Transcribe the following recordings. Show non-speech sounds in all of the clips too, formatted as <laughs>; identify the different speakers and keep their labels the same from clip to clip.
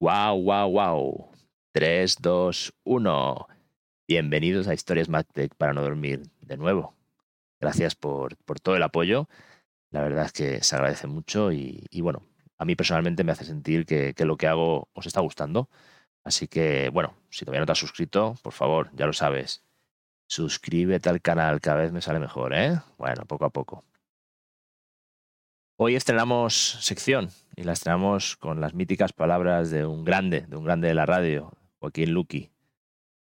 Speaker 1: Wow, wow, wow. 3, 2, 1. Bienvenidos a Historias MacTech para no dormir de nuevo. Gracias por, todo el apoyo. La verdad es que se agradece mucho y, bueno, a mí personalmente me hace sentir que, que, lo que hago os está gustando. Así que, bueno, si todavía no te has suscrito, por favor, ya lo sabes. Suscríbete al canal, cada vez me sale mejor, ¿eh? Bueno, poco a poco. Hoy estrenamos sección y la estrenamos con las míticas palabras de un grande, de un grande de la radio, Joaquín Luqui,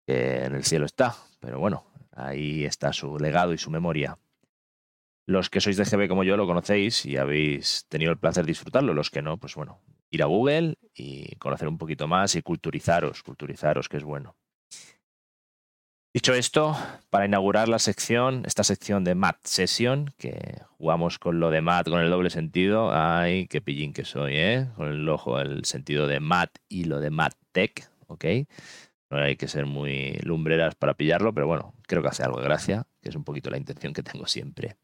Speaker 1: que en el cielo está, pero bueno, ahí está su legado y su memoria. Los que sois de GB como yo lo conocéis y habéis tenido el placer de disfrutarlo, los que no, pues bueno, ir a Google y conocer un poquito más y culturizaros, culturizaros, que es bueno. Dicho esto, para inaugurar la sección, esta sección de Mat Session, que jugamos con lo de Mat con el doble sentido, ay, qué pillín que soy, ¿eh? Con el ojo, el sentido de Mat y lo de Mat Tech, ¿ok? No hay que ser muy lumbreras para pillarlo, pero bueno, creo que hace algo de gracia, que es un poquito la intención que tengo siempre.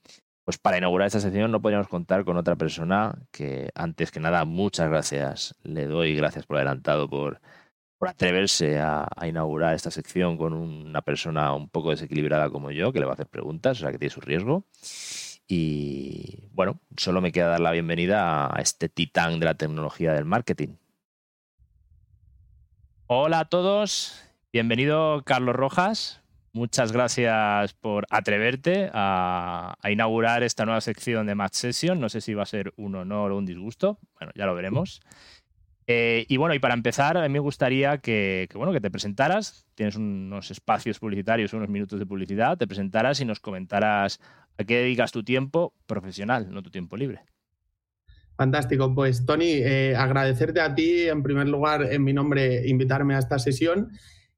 Speaker 1: Pues para inaugurar esta sección no podríamos contar con otra persona que, antes que nada, muchas gracias. Le doy gracias por adelantado por por atreverse a, inaugurar esta sección con una persona un poco desequilibrada como yo, que le va a hacer preguntas, o sea que tiene su riesgo. Y bueno, solo me queda dar la bienvenida a este titán de la tecnología del marketing. Hola a todos, bienvenido Carlos Rojas. Muchas gracias por atreverte a, a, inaugurar esta nueva sección de Match Session. No sé si va a ser un honor o un disgusto. Bueno, ya lo veremos. Eh, y bueno, y para empezar, a mí me gustaría que, bueno, que te presentaras. Tienes unos espacios publicitarios, unos minutos de publicidad. Te presentaras y nos comentaras a qué dedicas tu tiempo profesional, no tu tiempo libre.
Speaker 2: Fantástico. Pues, Tony, eh, agradecerte a ti, en primer lugar, en mi nombre, invitarme a esta sesión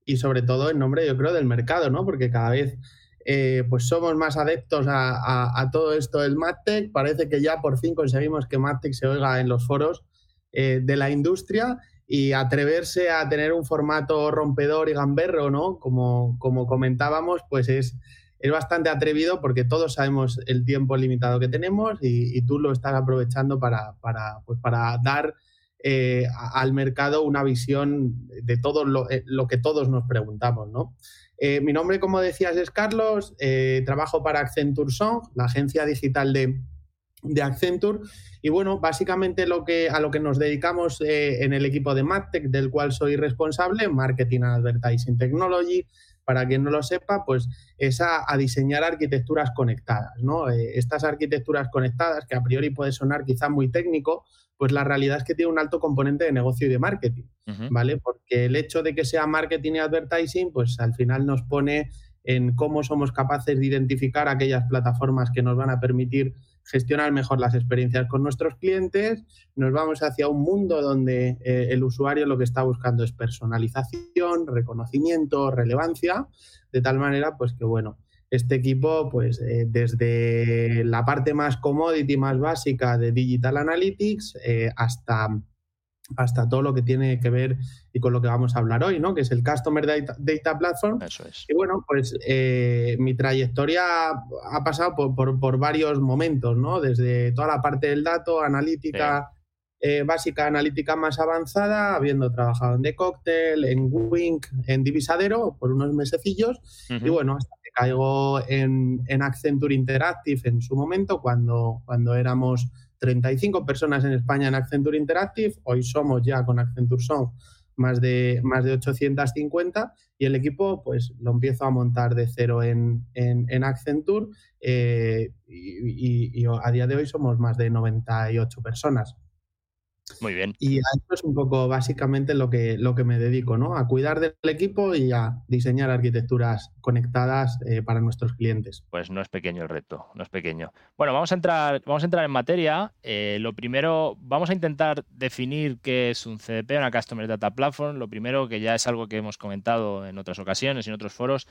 Speaker 2: y sobre todo en nombre, yo creo, del mercado, ¿no? Porque cada vez eh, pues somos más adeptos a, todo esto del MadTech. Parece que ya por fin conseguimos que MadTech se oiga en los foros eh, de la industria y atreverse a tener un formato rompedor y gamberro, ¿no? Como, como comentábamos, pues es, es bastante atrevido porque todos sabemos el tiempo limitado que tenemos y, tú lo estás aprovechando para, para, pues para dar eh, al mercado una visión de todo lo, eh, lo que todos nos preguntamos, ¿no? mi nombre, como decías, es Carlos, trabajo para Accenture Song, la agencia digital de, de Accenture. Y bueno, básicamente lo que, a lo que nos dedicamos eh, en el equipo de MadTech, del cual soy responsable, Marketing and Advertising Technology, para quien no lo sepa, pues es a, diseñar arquitecturas conectadas. ¿no? Eh, estas arquitecturas conectadas, que a priori puede sonar quizá muy técnico, pues la realidad es que tiene un alto componente de negocio y de marketing, ¿vale? Porque el hecho de que sea marketing y advertising, pues al final nos pone en cómo somos capaces de identificar aquellas plataformas que nos van a permitir gestionar mejor las experiencias con nuestros clientes, nos vamos hacia un mundo donde eh, el usuario lo que está buscando es personalización, reconocimiento, relevancia, de tal manera pues que bueno, este equipo pues eh, desde la parte más commodity, más básica de Digital Analytics eh, hasta hasta todo lo que tiene que ver y con lo que vamos a hablar hoy, ¿no? Que es el Customer Data, Platform.
Speaker 1: Eso es.
Speaker 2: Y bueno, pues eh, mi trayectoria ha pasado por, varios momentos, ¿no? Desde toda la parte del dato, analítica eh, básica, analítica más avanzada, habiendo trabajado en The Cocktail, en Wink, en Divisadero por unos mesecillos. Y bueno, hasta que caigo en, en Accenture Interactive en su momento, cuando, cuando éramos 35 personas en España en Accenture Interactive, hoy somos ya con Accenture Song más de, más de 850 y el equipo pues lo empiezo a montar de cero en, en, Accenture eh, y, a día de hoy somos más de 98 personas.
Speaker 1: Muy bien.
Speaker 2: Y esto es un poco básicamente lo que, lo que me dedico, ¿no? A cuidar del equipo y a diseñar arquitecturas conectadas eh, para nuestros clientes.
Speaker 1: Pues no es pequeño el reto, no es pequeño. Bueno, vamos a entrar, vamos a entrar en materia. Eh, lo primero, vamos a intentar definir qué es un CDP, una Customer Data Platform. Lo primero, que ya es algo que hemos comentado en otras ocasiones y en otros foros,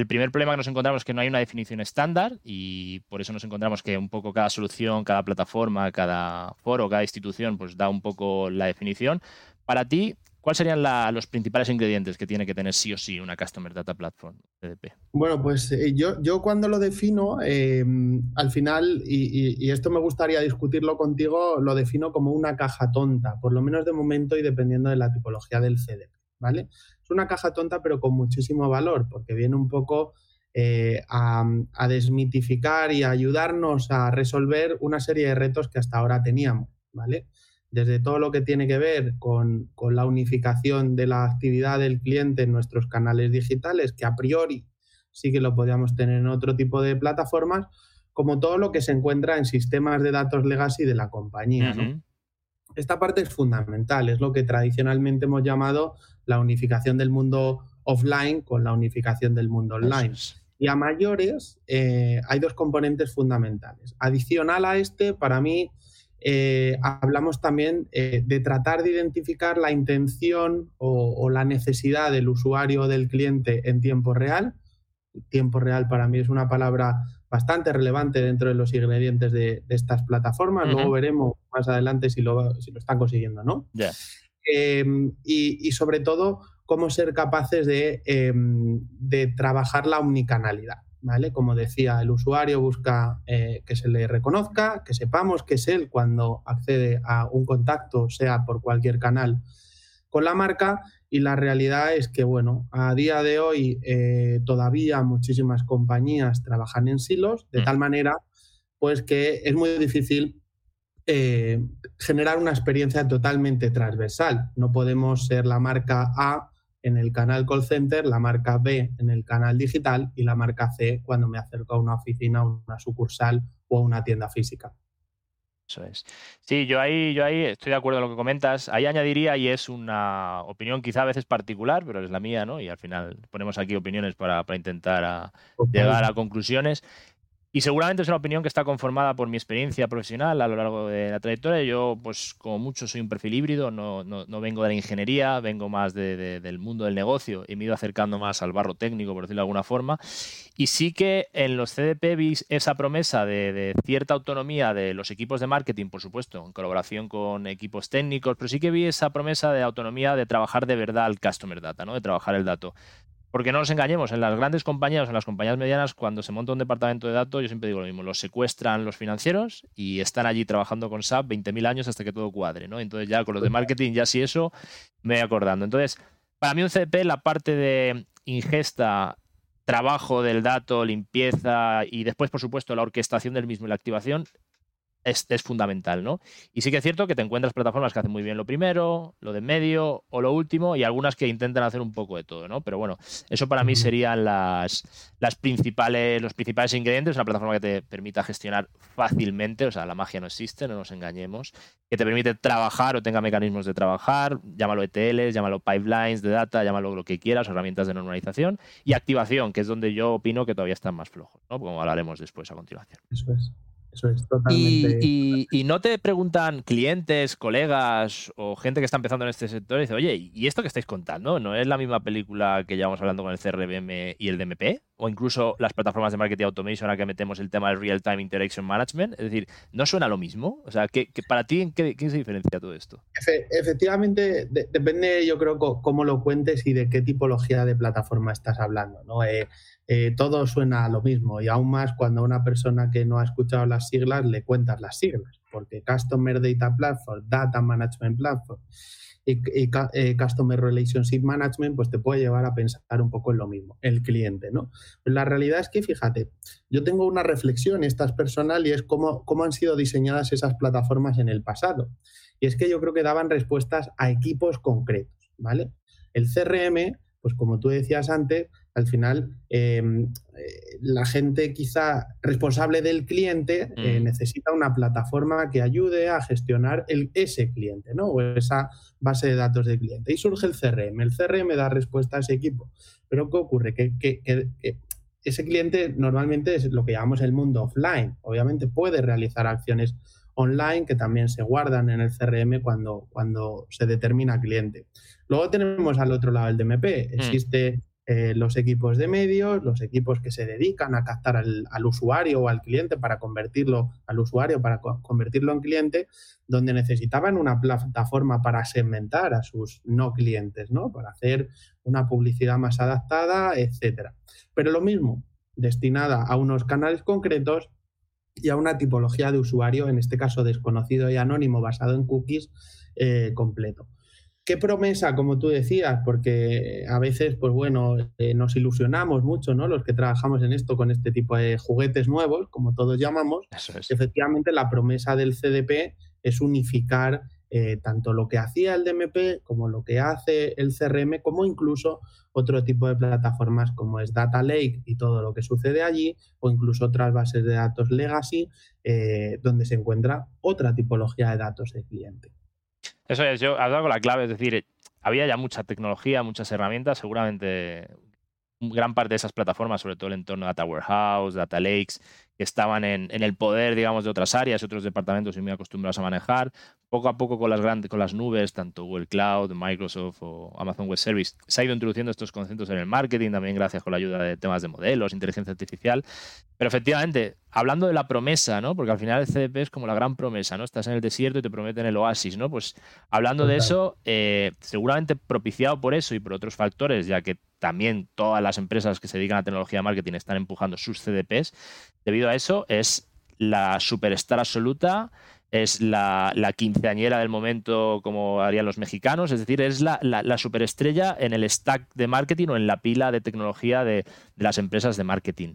Speaker 1: el primer problema que nos encontramos es que no hay una definición estándar y por eso nos encontramos que un poco cada solución, cada plataforma, cada foro, cada institución pues da un poco la definición. Para ti, ¿cuáles serían los principales ingredientes que tiene que tener sí o sí una Customer Data Platform CDP?
Speaker 2: Bueno, pues eh, yo, yo cuando lo defino, em, al final, y, esto me gustaría discutirlo contigo, lo defino como una caja tonta, por lo menos de momento y dependiendo de la tipología del CDP, ¿vale? Es una caja tonta pero con muchísimo valor, porque viene un poco eh, a, desmitificar y a ayudarnos a resolver una serie de retos que hasta ahora teníamos, ¿vale? Desde todo lo que tiene que ver con, la unificación de la actividad del cliente en nuestros canales digitales, que a priori sí que lo podríamos tener en otro tipo de plataformas, como todo lo que se encuentra en sistemas de datos legacy de la compañía. Esta parte es fundamental, es lo que tradicionalmente hemos llamado la unificación del mundo offline con la unificación del mundo online. Y a mayores eh, hay dos componentes fundamentales. Adicional a este, para mí, eh, hablamos también eh, de tratar de identificar la intención o, la necesidad del usuario o del cliente en tiempo real. Tiempo real para mí es una palabra bastante relevante dentro de los ingredientes de, estas plataformas. Luego veremos más adelante si lo, si lo están consiguiendo, ¿no? y, sobre todo, cómo ser capaces em, de, trabajar la omnicanalidad. ¿Vale? Como decía, el usuario busca eh, que se le reconozca, que sepamos que es él cuando accede a un contacto, sea por cualquier canal con la marca, y la realidad es que, bueno, a día de hoy eh, todavía muchísimas compañías trabajan en silos, de mm. tal manera, pues que es muy difícil eh, generar una experiencia totalmente transversal. No podemos ser la marca A en el canal call center, la marca B en el canal digital y la marca C cuando me acerco a una oficina, una sucursal o a una tienda física.
Speaker 1: Eso es. Sí, yo ahí, yo ahí estoy de acuerdo con lo que comentas. Ahí añadiría, y es una opinión quizá a veces particular, pero es la mía, ¿no? Y al final ponemos aquí opiniones para, intentar llegar a conclusiones. Y seguramente es una opinión que está conformada por mi experiencia profesional a lo largo de la trayectoria. Yo, pues como mucho, soy un perfil híbrido, no, no, vengo de la ingeniería, vengo más del mundo del negocio y me he ido acercando más al barro técnico, por decirlo de alguna forma. Y sí que en los CDP vi esa promesa de, de cierta autonomía de los equipos de marketing, por supuesto, en colaboración con equipos técnicos, pero sí que vi esa promesa de autonomía de trabajar de verdad el customer data, ¿no? de trabajar el dato. Porque no nos engañemos, en las grandes compañías, en las compañías medianas, cuando se monta un departamento de datos, yo siempre digo lo mismo, los secuestran los financieros y están allí trabajando con SAP 20.000 años hasta que todo cuadre, ¿no? Entonces ya con los de marketing, ya si eso, me voy acordando. Entonces, para mí un CDP, la parte de ingesta, trabajo del dato, limpieza y después, por supuesto, la orquestación del mismo y la activación, es, fundamental, ¿no? Y sí que es cierto que te encuentras plataformas que hacen muy bien lo primero, lo de medio o lo último, y algunas que intentan hacer un poco de todo, ¿no? Pero bueno, eso para mí serían las, las principales, los principales ingredientes, una plataforma que te permita gestionar fácilmente, o sea, la magia no existe, no nos engañemos, que te permite trabajar o tenga mecanismos de trabajar, llámalo ETLs, llámalo pipelines de data, llámalo lo que quieras, herramientas de normalización, y activación, que es donde yo opino que todavía están más flojos, ¿no? Como hablaremos después a continuación.
Speaker 2: Eso es. Eso es totalmente.
Speaker 1: Y, no te preguntan clientes, colegas o gente que está empezando en este sector y dice, oye, ¿y esto que estáis contando? ¿No es la misma película que llevamos hablando con el CRM y el DMP? O incluso las plataformas de marketing automation a que metemos el tema del Real Time Interaction Management. Es decir, ¿no suena lo mismo? O sea, ¿qué, para ti, ¿en qué, se diferencia todo esto?
Speaker 2: efectivamente, depende, yo creo, cómo lo cuentes y de qué tipología de plataforma estás hablando. ¿no? Eh, eh, todo suena a lo mismo y aún más cuando a una persona que no ha escuchado las siglas le cuentas las siglas, porque Customer Data Platform, Data Management Platform y, eh, Customer Relationship Management, pues te puede llevar a pensar un poco en lo mismo, el cliente, ¿no? la realidad es que, fíjate, yo tengo una reflexión, esta es personal, y es cómo, cómo han sido diseñadas esas plataformas en el pasado. Y es que yo creo que daban respuestas a equipos concretos, ¿vale? El CRM, pues como tú decías antes, al final em, eh, la gente quizá responsable del cliente eh, necesita una plataforma que ayude a gestionar el, ese cliente, ¿no? O esa base de datos del cliente. Y surge el CRM. El CRM da respuesta a ese equipo. Pero ¿qué ocurre? Que, ese cliente normalmente es lo que llamamos el mundo offline. Obviamente puede realizar acciones online que también se guardan en el CRM cuando, cuando se determina cliente. Luego tenemos al otro lado el DMP. Mm. Existe eh, los equipos de medios, los equipos que se dedican a captar al, usuario o al cliente para convertirlo al usuario, para convertirlo en cliente, donde necesitaban una plataforma para segmentar a sus no clientes, ¿no? Para hacer una publicidad más adaptada, etcétera. Pero lo mismo, destinada a unos canales concretos y a una tipología de usuario, en este caso desconocido y anónimo, basado en cookies, eh, completo. ¿Qué promesa, como tú decías? Porque a veces, pues bueno, eh, nos ilusionamos mucho, ¿no? Los que trabajamos en esto con este tipo de juguetes nuevos, como todos llamamos. Efectivamente, la promesa del CDP es unificar eh, tanto lo que hacía el DMP como lo que hace el CRM, como incluso otro tipo de plataformas como es Data Lake y todo lo que sucede allí, o incluso otras bases de datos legacy, eh, donde se encuentra otra tipología de datos de cliente.
Speaker 1: Eso es, yo has dado la clave, es decir, había ya mucha tecnología, muchas herramientas, seguramente gran parte de esas plataformas, sobre todo el entorno Data Warehouse, Data Lakes, que estaban en, en, el poder, digamos, de otras áreas, otros departamentos y muy acostumbrados a manejar. Poco a poco con las grandes, con las nubes, tanto Google Cloud, Microsoft o Amazon Web Service, se ha ido introduciendo estos conceptos en el marketing, también gracias con la ayuda de temas de modelos, inteligencia artificial. Pero efectivamente, hablando de la promesa, ¿no? Porque al final el CDP es como la gran promesa, ¿no? Estás en el desierto y te prometen el oasis, ¿no? Pues hablando de eso, eh, seguramente propiciado por eso y por otros factores, ya que también todas las empresas que se dedican a tecnología de marketing están empujando sus CDPs, debido a eso es la superstar absoluta, es la, quinceañera del momento como harían los mexicanos, es decir, es la, superestrella en el stack de marketing o en la pila de tecnología de, las empresas de marketing.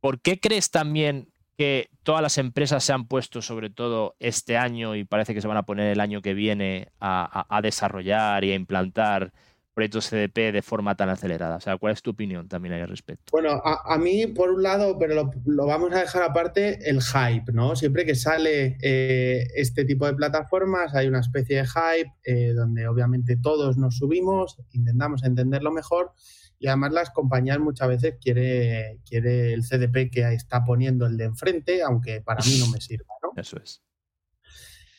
Speaker 1: ¿Por qué crees también que todas las empresas se han puesto, sobre todo este año, y parece que se van a poner el año que viene, a desarrollar y a implantar proyectos CDP de forma tan acelerada? O sea, ¿cuál es tu opinión también ahí al respecto?
Speaker 2: Bueno, a, mí, por un lado, pero lo, vamos a dejar aparte, el hype, ¿no? Siempre que sale eh, este tipo de plataformas hay una especie de hype eh, donde obviamente todos nos subimos, intentamos entenderlo mejor y además las compañías muchas veces quiere, quiere el CDP que está poniendo el de enfrente, aunque para mí no me sirva, ¿no?
Speaker 1: Eso es.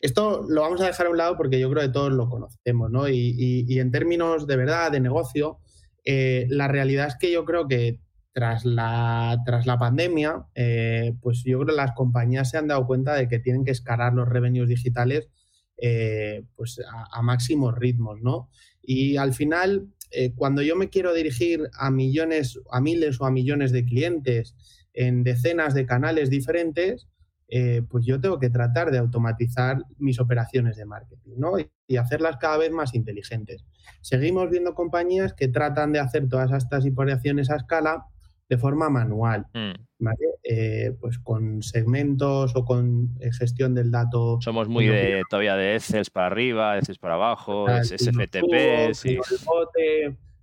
Speaker 2: Esto lo vamos a dejar a un lado porque yo creo que todos lo conocemos, ¿no? Y, en términos de verdad, de negocio, eh, la realidad es que yo creo que tras la, tras la pandemia, eh, pues yo creo que las compañías se han dado cuenta de que tienen que escalar los revenues digitales eh, pues a, máximos ritmos, ¿no? Y al final, cuando yo me quiero dirigir a millones, a miles o a millones de clientes en decenas de canales diferentes, eh, pues yo tengo que tratar de automatizar mis operaciones de marketing ¿no? y, hacerlas cada vez más inteligentes. Seguimos viendo compañías que tratan de hacer todas estas operaciones a escala de forma manual, mm. eh, pues con segmentos o con eh, gestión del dato.
Speaker 1: Somos muy de, todavía de Excel para arriba, Excel para abajo, SFTP, sí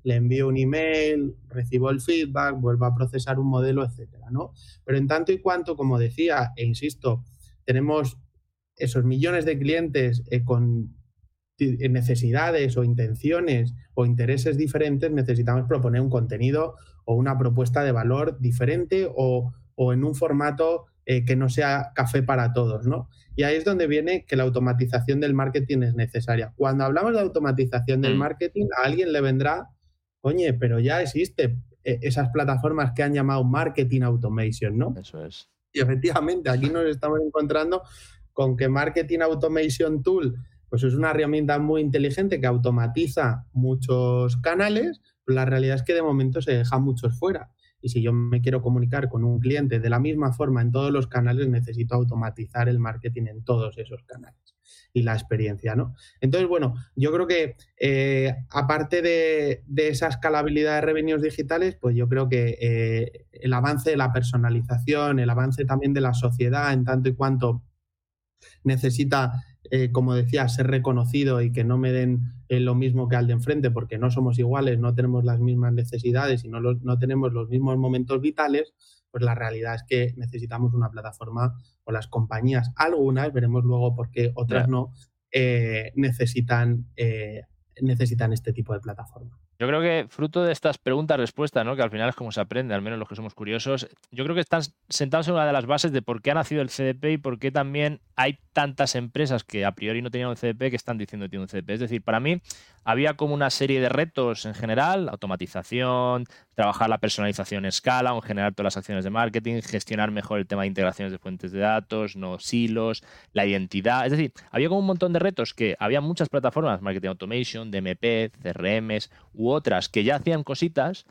Speaker 2: le envío un email, recibo el feedback, vuelvo a procesar un modelo, etcétera, ¿no? Pero en tanto y cuanto, como decía, e insisto, tenemos esos millones de clientes eh, con necesidades o intenciones o intereses diferentes, necesitamos proponer un contenido o una propuesta de valor diferente o, en un formato eh, que no sea café para todos, ¿no? Y ahí es donde viene que la automatización del marketing es necesaria. Cuando hablamos de automatización del mm. marketing, a alguien le vendrá Oye, pero ya existe eh, esas plataformas que han llamado marketing automation, ¿no?
Speaker 1: Eso es.
Speaker 2: Y efectivamente, aquí nos estamos encontrando con que Marketing Automation Tool pues es una herramienta muy inteligente que automatiza muchos canales, pero la realidad es que de momento se deja muchos fuera. Y si yo me quiero comunicar con un cliente de la misma forma en todos los canales, necesito automatizar el marketing en todos esos canales y la experiencia, ¿no? Entonces, bueno, yo creo que eh, aparte de, esa escalabilidad de revenues digitales, pues yo creo que eh, el avance de la personalización, el avance también de la sociedad en tanto y cuanto necesita, eh, como decía, ser reconocido y que no me den lo mismo que al de enfrente, porque no somos iguales, no tenemos las mismas necesidades y no, no tenemos los mismos momentos vitales, pues la realidad es que necesitamos una plataforma o las compañías, algunas, veremos luego por qué otras no, eh, necesitan, eh, necesitan este tipo de plataforma.
Speaker 1: Yo creo que fruto de estas preguntas-respuestas, ¿no? que al final es como se aprende, al menos los que somos curiosos, yo creo que están sentados en una de las bases de por qué ha nacido el CDP y por qué también hay tantas empresas que a priori no tenían un CDP que están diciendo que tienen un CDP. Es decir, para mí había como una serie de retos en general, automatización, trabajar la personalización en escala, o en general todas las acciones de marketing, gestionar mejor el tema de integraciones de fuentes de datos, no silos, la identidad. Es decir, había como un montón de retos que había muchas plataformas, marketing automation, DMP, CRMs u otras que ya hacían cositas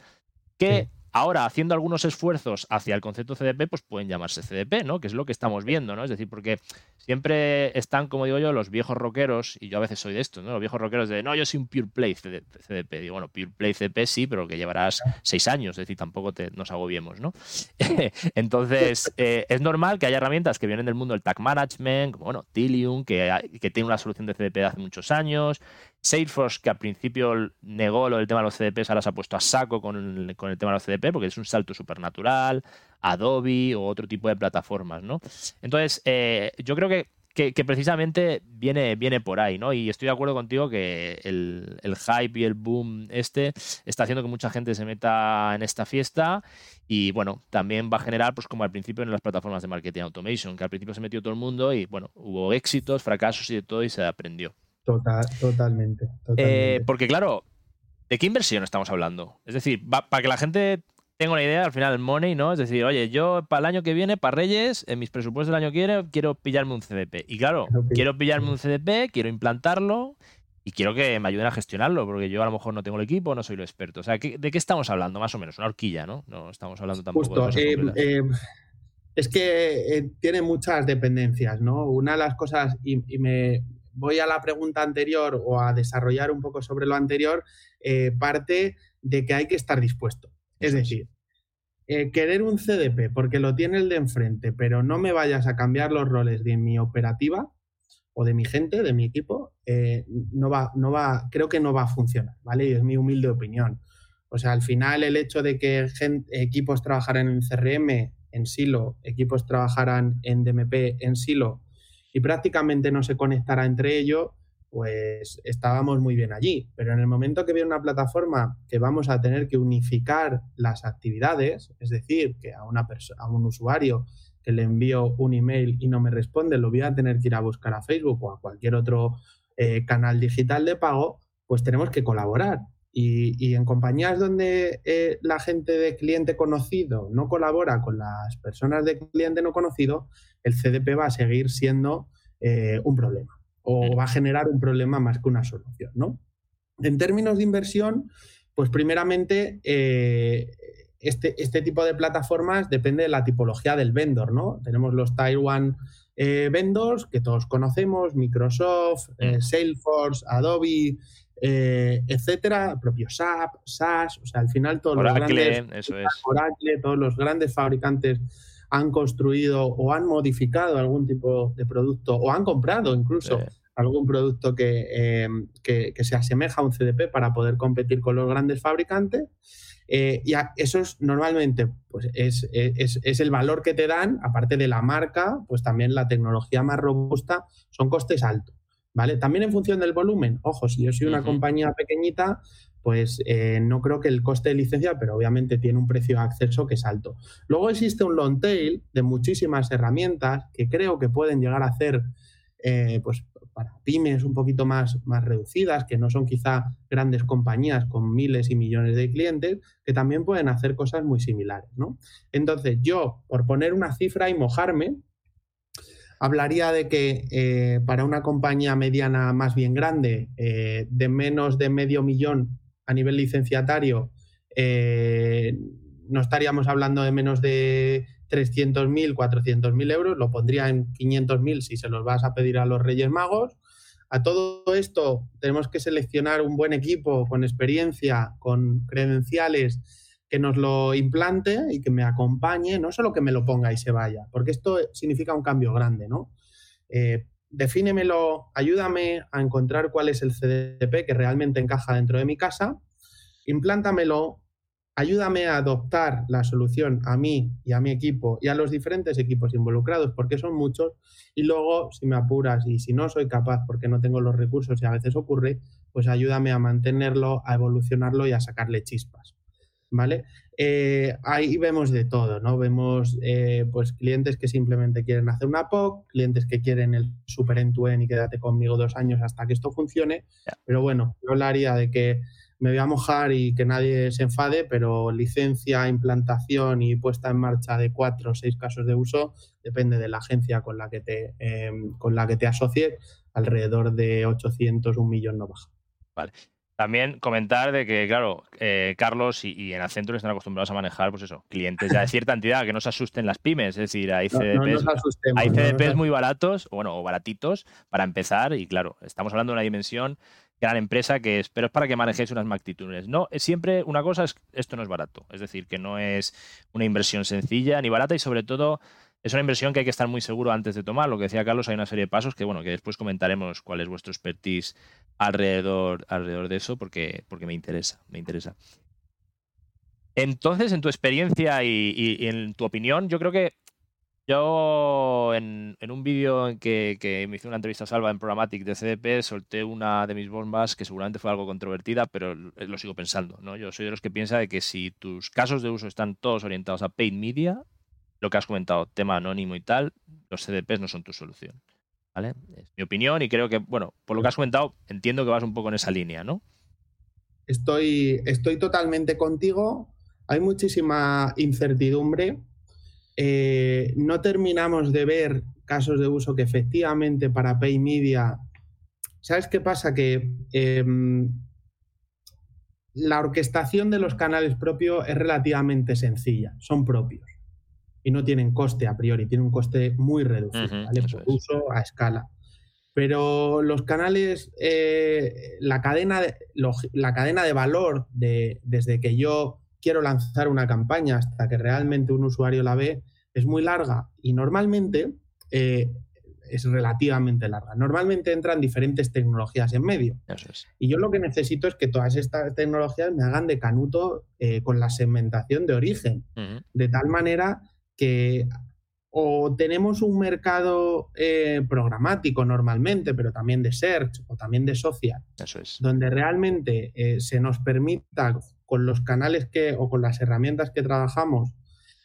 Speaker 1: que Ahora, haciendo algunos esfuerzos hacia el concepto CDP, pues pueden llamarse CDP, ¿no? Que es lo que estamos viendo, ¿no? Es decir, porque siempre están, como digo yo, los viejos rockeros, y yo a veces soy de estos, ¿no? Los viejos rockeros de, no, yo soy un Pure Play CDP. Digo, bueno, Pure Play CDP sí, pero que llevarás seis años, es decir, tampoco te, nos agobiemos, ¿no? <laughs> Entonces, eh, es normal que haya herramientas que vienen del mundo del tag management, como, bueno, Tilium, que, que tiene una solución de CDP de hace muchos años, Salesforce, que al principio negó lo del tema de los CDPs, ahora se ha puesto a saco con el, con el tema de los CDP, porque es un salto supernatural, Adobe o otro tipo de plataformas, ¿no? Entonces, eh, yo creo que, precisamente viene, viene por ahí, ¿no? Y estoy de acuerdo contigo que el, el, hype y el boom este está haciendo que mucha gente se meta en esta fiesta y, bueno, también va a generar, pues como al principio en las plataformas de marketing automation, que al principio se metió todo el mundo y, bueno, hubo éxitos, fracasos y de todo y se aprendió.
Speaker 2: Total, totalmente. Eh,
Speaker 1: porque claro, ¿de qué inversión estamos hablando? Es decir, para que la gente tenga una idea, al final el money, ¿no? Es decir, oye, yo para el año que viene, para Reyes, en mis presupuestos del año que viene, quiero pillarme un CDP. Y claro, quiero pillarme un CDP, quiero implantarlo y quiero que me ayuden a gestionarlo, porque yo a lo mejor no tengo el equipo, no soy lo experto. O sea, ¿de qué estamos hablando? Más o menos, una horquilla, ¿no? No estamos hablando tampoco de
Speaker 2: eh, eh, es que tiene muchas dependencias, ¿no? Una de las cosas, y me, voy a la pregunta anterior o a desarrollar un poco sobre lo anterior, eh, parte de que hay que estar dispuesto. Es decir, eh, querer un CDP porque lo tiene el de enfrente, pero no me vayas a cambiar los roles de mi operativa o de mi gente, de mi equipo, eh, no va, no va, creo que no va a funcionar, ¿vale? Y es mi humilde opinión. O sea, al final el hecho de que equipos trabajaran en CRM, en silo, equipos trabajaran en DMP, en silo, y prácticamente no se conectara entre ellos, pues estábamos muy bien allí. Pero en el momento que viene una plataforma que vamos a tener que unificar las actividades, es decir, que a, una a un usuario que le envío un email y no me responde, lo voy a tener que ir a buscar a Facebook o a cualquier otro eh, canal digital de pago, pues tenemos que colaborar. Y, en compañías donde eh, la gente de cliente conocido no colabora con las personas de cliente no conocido, el CDP va a seguir siendo eh, un problema o va a generar un problema más que una solución. ¿no? En términos de inversión, pues primeramente eh, este, este, tipo de plataformas depende de la tipología del vendor. ¿no? Tenemos los Taiwan vendors que todos conocemos, Microsoft, Salesforce, Adobe, eh, etcétera, propio SAP, SAS, o sea, al final todos los grandes <laughs> Oracle, todos los grandes fabricantes han construido o han modificado algún tipo de producto o han comprado incluso algún producto eh, que, que, se asemeja a un CDP para poder competir con los grandes fabricantes. Eh, y eso es normalmente pues es, es, es, el valor que te dan, aparte de la marca, pues también la tecnología más robusta, son costes altos. ¿vale? También en función del volumen. Ojo, si yo soy una compañía pequeñita, pues eh, no creo que el coste de licencia, pero obviamente tiene un precio de acceso que es alto. Luego existe un long tail de muchísimas herramientas que creo que pueden llegar a hacer, eh, pues para pymes un poquito más, más reducidas, que no son quizá grandes compañías con miles y millones de clientes, que también pueden hacer cosas muy similares, ¿no? Entonces, yo, por poner una cifra y mojarme, hablaría de que eh, para una compañía mediana más bien grande, eh, de menos de medio millón a nivel licenciatario, eh, no estaríamos hablando de menos de 300.000, 400.000 euros, lo pondría en 500.000 si se los vas a pedir a los Reyes Magos. A todo esto tenemos que seleccionar un buen equipo con experiencia, con credenciales que nos lo implante y que me acompañe, no solo que me lo ponga y se vaya, porque esto significa un cambio grande, ¿no? Eh, defínemelo, ayúdame a encontrar cuál es el CDP que realmente encaja dentro de mi casa, implántamelo, ayúdame a adoptar la solución a mí y a mi equipo y a los diferentes equipos involucrados, porque son muchos, y luego, si me apuras y si no soy capaz porque no tengo los recursos y a veces ocurre, pues ayúdame a mantenerlo, a evolucionarlo y a sacarle chispas. ¿Vale? Eh, ahí vemos de todo, ¿no? Vemos eh, pues clientes que simplemente quieren hacer una POC, clientes que quieren el super end to y quédate conmigo dos años hasta que esto funcione. Pero bueno, yo hablaría de que me voy a mojar y que nadie se enfade, pero licencia, implantación y puesta en marcha de cuatro o seis casos de uso depende de la agencia con la que te, em, con la que te asocies, alrededor de 800, un millón no baja.
Speaker 1: Vale. También comentar de que, claro, eh, Carlos y, en Accenture están acostumbrados a manejar, pues eso, clientes ya de cierta entidad, que no se asusten las pymes, es decir, hay CDPs, hay CDPs muy baratos, bueno, o baratitos para empezar, y claro, estamos hablando de una dimensión gran empresa que es, pero es para que manejéis unas magnitudes. No, es siempre una cosa es esto no es barato, es decir, que no es una inversión sencilla ni barata y sobre todo es una inversión que hay que estar muy seguro antes de tomar. Lo que decía Carlos, hay una serie de pasos que bueno, que después comentaremos cuál es vuestro expertise alrededor, alrededor de eso, porque, porque me interesa, me interesa. Entonces, en tu experiencia y, en tu opinión, yo creo que yo en, un vídeo en que, me hice una entrevista salva en Programmatic de CDP solté una de mis bombas que seguramente fue algo controvertida, pero lo sigo pensando. ¿no? Yo soy de los que piensa de que si tus casos de uso están todos orientados a paid media, lo que has comentado, tema anónimo y tal, los CDPs no son tu solución. ¿vale? Es mi opinión y creo que, bueno, por lo que has comentado, entiendo que vas un poco en esa línea, ¿no?
Speaker 2: Estoy, estoy totalmente contigo. Hay muchísima incertidumbre. Eh, no terminamos de ver casos de uso que efectivamente para Pay Media. ¿Sabes qué pasa? Que em, la orquestación de los canales propios es relativamente sencilla, son propios y no tienen coste a priori, tienen un coste muy reducido, ¿vale? Por uso a escala. Pero los canales, eh, la, cadena de, la cadena de valor de, desde que yo quiero lanzar una campaña hasta que realmente un usuario la ve es muy larga y normalmente eh, es relativamente larga. Normalmente entran diferentes tecnologías en medio. Y yo lo que necesito es que todas estas tecnologías me hagan de canuto eh, con la segmentación de origen, de tal manera que o tenemos un mercado eh, programático normalmente, pero también de search o también de social, donde realmente eh, se nos permita con los canales que o con las herramientas que trabajamos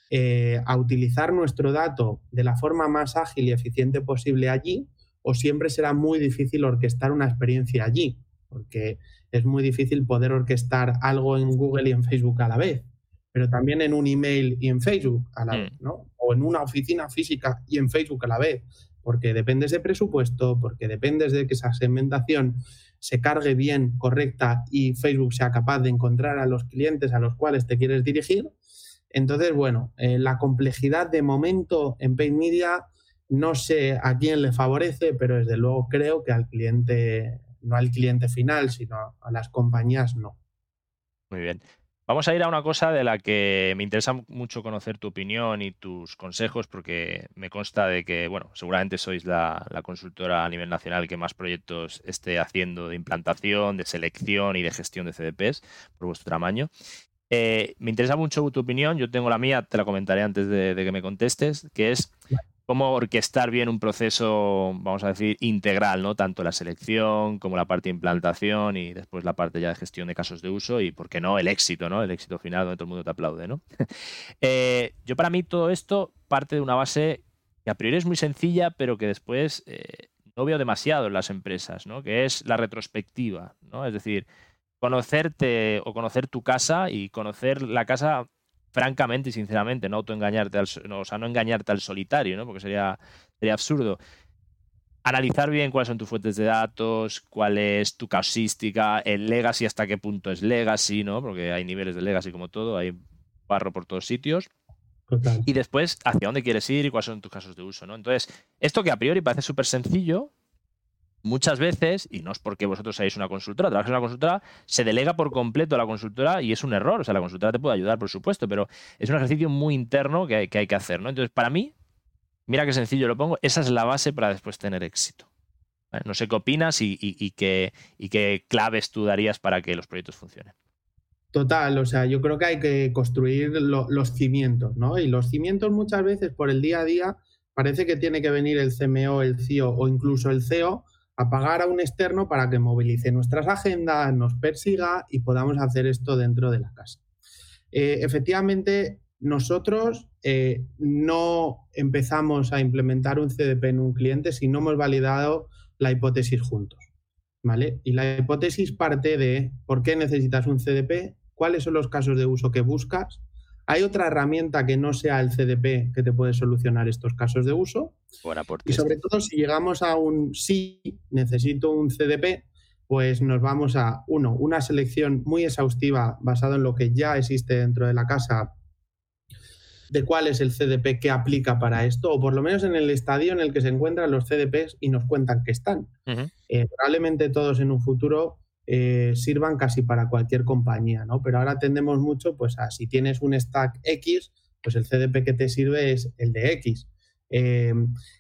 Speaker 2: eh, a utilizar nuestro dato de la forma más ágil y eficiente posible allí, o siempre será muy difícil orquestar una experiencia allí, porque es muy difícil poder orquestar algo en Google y en Facebook a la vez pero también en un email y en Facebook a la vez, mm. ¿no? O en una oficina física y en Facebook a la vez, porque dependes de presupuesto, porque dependes de que esa segmentación se cargue bien, correcta y Facebook sea capaz de encontrar a los clientes a los cuales te quieres dirigir. Entonces, bueno, eh, la complejidad de momento en Paid Media no sé a quién le favorece, pero desde luego creo que al cliente, no al cliente final, sino a las compañías no.
Speaker 1: Muy bien. Vamos a ir a una cosa de la que me interesa mucho conocer tu opinión y tus consejos, porque me consta de que, bueno, seguramente sois la, consultora a nivel nacional que más proyectos esté haciendo de implantación, de selección y de gestión de CDPs por vuestro tamaño. Eh, me interesa mucho tu opinión, yo tengo la mía, te la comentaré antes de, de que me contestes, que es cómo orquestar bien un proceso, vamos a decir, integral, ¿no? Tanto la selección como la parte de implantación y después la parte ya de gestión de casos de uso y, ¿por qué no?, el éxito, ¿no? El éxito final donde todo el mundo te aplaude, ¿no? <laughs> Eh, yo para mí todo esto parte de una base que a priori es muy sencilla, pero que después eh, no veo demasiado en las empresas, ¿no? Que es la retrospectiva, ¿no? Es decir, conocerte o conocer tu casa y conocer la casa francamente y sinceramente, no autoengañarte, al, o sea, no engañarte al solitario, ¿no? Porque sería, sería absurdo. Analizar bien cuáles son tus fuentes de datos, cuál es tu causística, el legacy, hasta qué punto es legacy, ¿no? Porque hay niveles de legacy como todo, hay barro por todos sitios. Y después, hacia dónde quieres ir y cuáles son tus casos de uso, ¿no? Entonces, esto que a priori parece súper sencillo, muchas veces, y no es porque vosotros seáis una consultora, trabajáis en una consultora, se delega por completo a la consultora y es un error. O sea, la consultora te puede ayudar, por supuesto, pero es un ejercicio muy interno que hay que, hacer, ¿no? Entonces, para mí, mira qué sencillo lo pongo, esa es la base para después tener éxito. No sé qué opinas y, qué, y qué claves tú darías para que los proyectos funcionen.
Speaker 2: Total, o sea, yo creo que hay que construir los cimientos, ¿no? Y los cimientos muchas veces por el día a día parece que tiene que venir el CMO, el CIO o incluso el CEO a pagar a un externo para que movilice nuestras agendas, nos persiga y podamos hacer esto dentro de la casa. Eh, efectivamente, nosotros eh, no empezamos a implementar un CDP en un cliente si no hemos validado la hipótesis juntos. ¿vale? Y la hipótesis parte de por qué necesitas un CDP, cuáles son los casos de uso que buscas. ¿Hay otra herramienta que no sea el CDP que te puede solucionar estos casos de uso? y sobre todo, si llegamos a un sí, necesito un CDP, pues nos vamos a, uno, una selección muy exhaustiva basada en lo que ya existe dentro de la casa de cuál es el CDP que aplica para esto, o por lo menos en el estadio en el que se encuentran los CDPs y nos cuentan que están. Eh, probablemente todos en un futuro eh, sirvan casi para cualquier compañía, ¿no? Pero ahora tendemos mucho, pues a si tienes un stack X, pues el CDP que te sirve es el de X. Eh,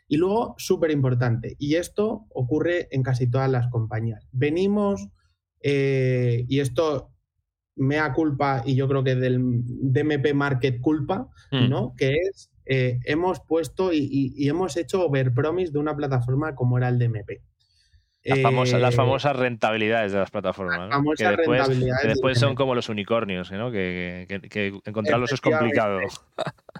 Speaker 2: y luego, súper importante, y esto ocurre en casi todas las compañías. Venimos, eh, y esto mea culpa, y yo creo que del DMP Market culpa, hmm. ¿no? Que es, eh, hemos puesto y, y, hemos hecho overpromise de una plataforma como era el DMP.
Speaker 1: Las, eh, famosas rentabilidades de las plataformas. que después, son como los unicornios, ¿no? que, encontrarlos es complicado.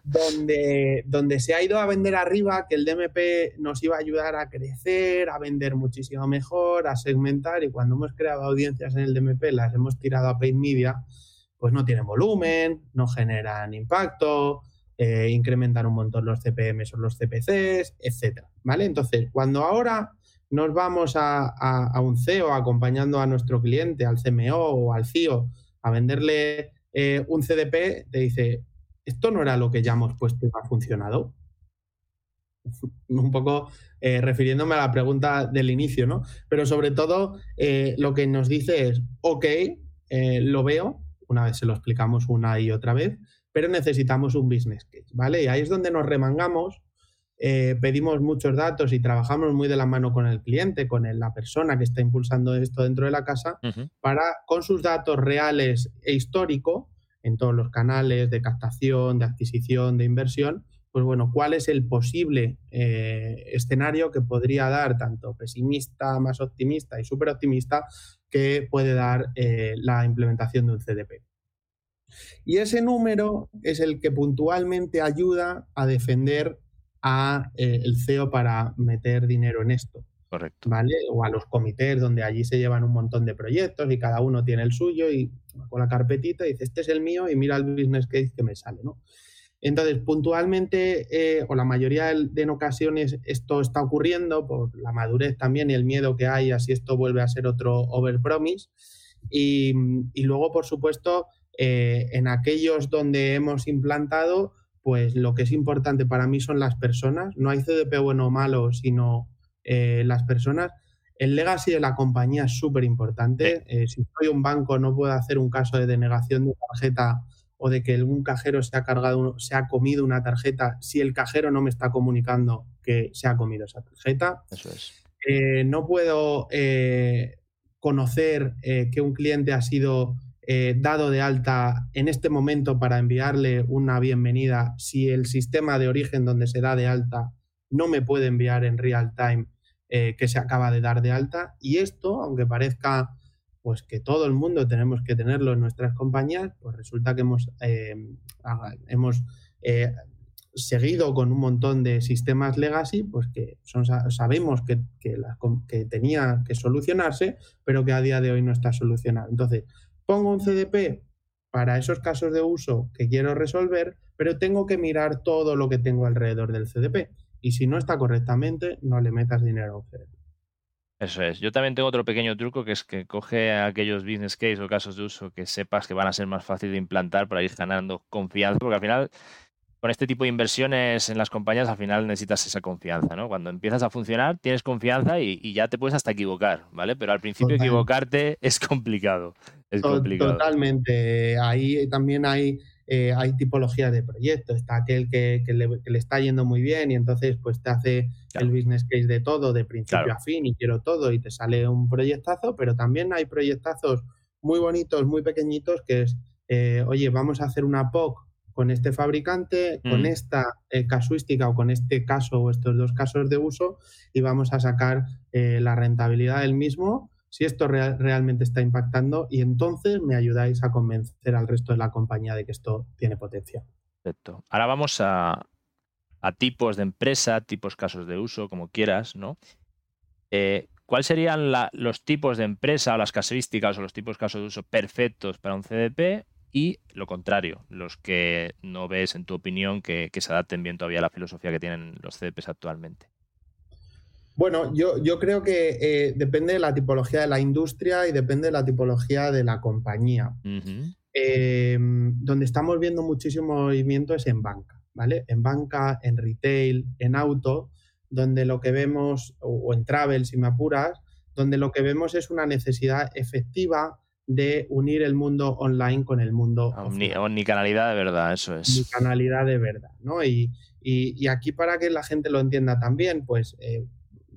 Speaker 2: Donde, donde se ha ido a vender arriba, que el DMP nos iba a ayudar a crecer, a vender muchísimo mejor, a segmentar, y cuando hemos creado audiencias en el DMP, las hemos tirado a paid media, pues no tienen volumen, no generan impacto, eh, incrementan un montón los CPMs o los CPCs, etcétera. ¿Vale? Entonces, cuando ahora nos vamos a, un CEO acompañando a nuestro cliente, al CMO o al CIO, a venderle eh, un CDP, te dice, esto no era lo que ya hemos puesto y ha funcionado. un poco eh, refiriéndome a la pregunta del inicio, ¿no? Pero sobre todo eh, lo que nos dice es, ok, lo veo, una vez se lo explicamos una y otra vez, pero necesitamos un business case, ¿vale? Y ahí es donde nos remangamos eh, pedimos muchos datos y trabajamos muy de la mano con el cliente, con la persona que está impulsando esto dentro de la casa, para con sus datos reales e histórico, en todos los canales de captación, de adquisición, de inversión, pues bueno, cuál es el posible eh, escenario que podría dar tanto pesimista, más optimista y súper optimista que puede dar eh, la implementación de un CDP. Y ese número es el que puntualmente ayuda a defender a eh, el CEO para meter dinero en esto.
Speaker 1: Correcto.
Speaker 2: ¿Vale? O a los comités donde allí se llevan un montón de proyectos y cada uno tiene el suyo y con la carpetita dice, este es el mío y mira el business case que me sale, ¿no? Entonces, puntualmente, eh, o la mayoría de, ocasiones, esto está ocurriendo por la madurez también y el miedo que hay, así esto vuelve a ser otro overpromise. Y, y luego, por supuesto, eh, en aquellos donde hemos implantado, pues lo que es importante para mí son las personas. No hay CDP bueno o malo, sino eh, las personas. El legacy de la compañía es súper importante. Eh, si soy un banco, no puedo hacer un caso de denegación de tarjeta o de que algún cajero se ha cargado, se ha comido una tarjeta, si el cajero no me está comunicando que se ha comido esa tarjeta.
Speaker 1: Eso es.
Speaker 2: Eh, no puedo conocer que un cliente ha sido eh, dado de alta en este momento para enviarle una bienvenida si el sistema de origen donde se da de alta no me puede enviar en real time eh, que se acaba de dar de alta. Y esto, aunque parezca pues que todo el mundo tenemos que tenerlo en nuestras compañías, pues resulta que hemos, eh, hemos seguido con un montón de sistemas legacy, pues que son, sabemos que, que, que, tenía que solucionarse, pero que a día de hoy no está solucionado. Entonces, pongo un CDP para esos casos de uso que quiero resolver, pero tengo que mirar todo lo que tengo alrededor del CDP. Y si no está correctamente, no le metas dinero a un CDP.
Speaker 1: Eso es. Yo también tengo otro pequeño truco que es que coge aquellos business case o casos de uso que sepas que van a ser más fáciles de implantar para ir ganando confianza, porque al final con este tipo de inversiones en las compañías al final necesitas esa confianza, ¿no? Cuando empiezas a funcionar tienes confianza y, ya te puedes hasta equivocar, ¿vale? Pero al principio equivocarte es complicado, es complicado.
Speaker 2: Totalmente. Ahí también hay, eh, hay tipologías de proyectos. Está aquel que, le, está yendo muy bien y entonces pues te hace el business case de todo, de principio a fin y quiero todo y te sale un proyectazo, pero también hay proyectazos muy bonitos, muy pequeñitos que es, eh, oye, vamos a hacer una POC con este fabricante, con mm. esta eh, casuística o con este caso o estos dos casos de uso y vamos a sacar eh, la rentabilidad del mismo si esto realmente está impactando y entonces me ayudáis a convencer al resto de la compañía de que esto tiene potencial.
Speaker 1: Perfecto. Ahora vamos a, tipos de empresa, tipos casos de uso, como quieras, ¿no? Eh, ¿Cuáles serían los tipos de empresa o las casuísticas o los tipos casos de uso perfectos para un CDP y lo contrario, los que no ves, en tu opinión, que, se adapten bien todavía a la filosofía que tienen los CDPs actualmente?
Speaker 2: Bueno, yo, yo creo que eh, depende de la tipología de la industria y depende de la tipología de la compañía. Em, donde estamos viendo muchísimo movimiento es en banca, ¿vale? En banca, en retail, en auto, donde lo que vemos, o en travel, si me apuras, donde lo que vemos es una necesidad efectiva de unir el mundo online con el mundo
Speaker 1: Omni, Omnicanalidad de verdad, eso es.
Speaker 2: Omnicanalidad de verdad, ¿no? Y, aquí para que la gente lo entienda también, pues eh,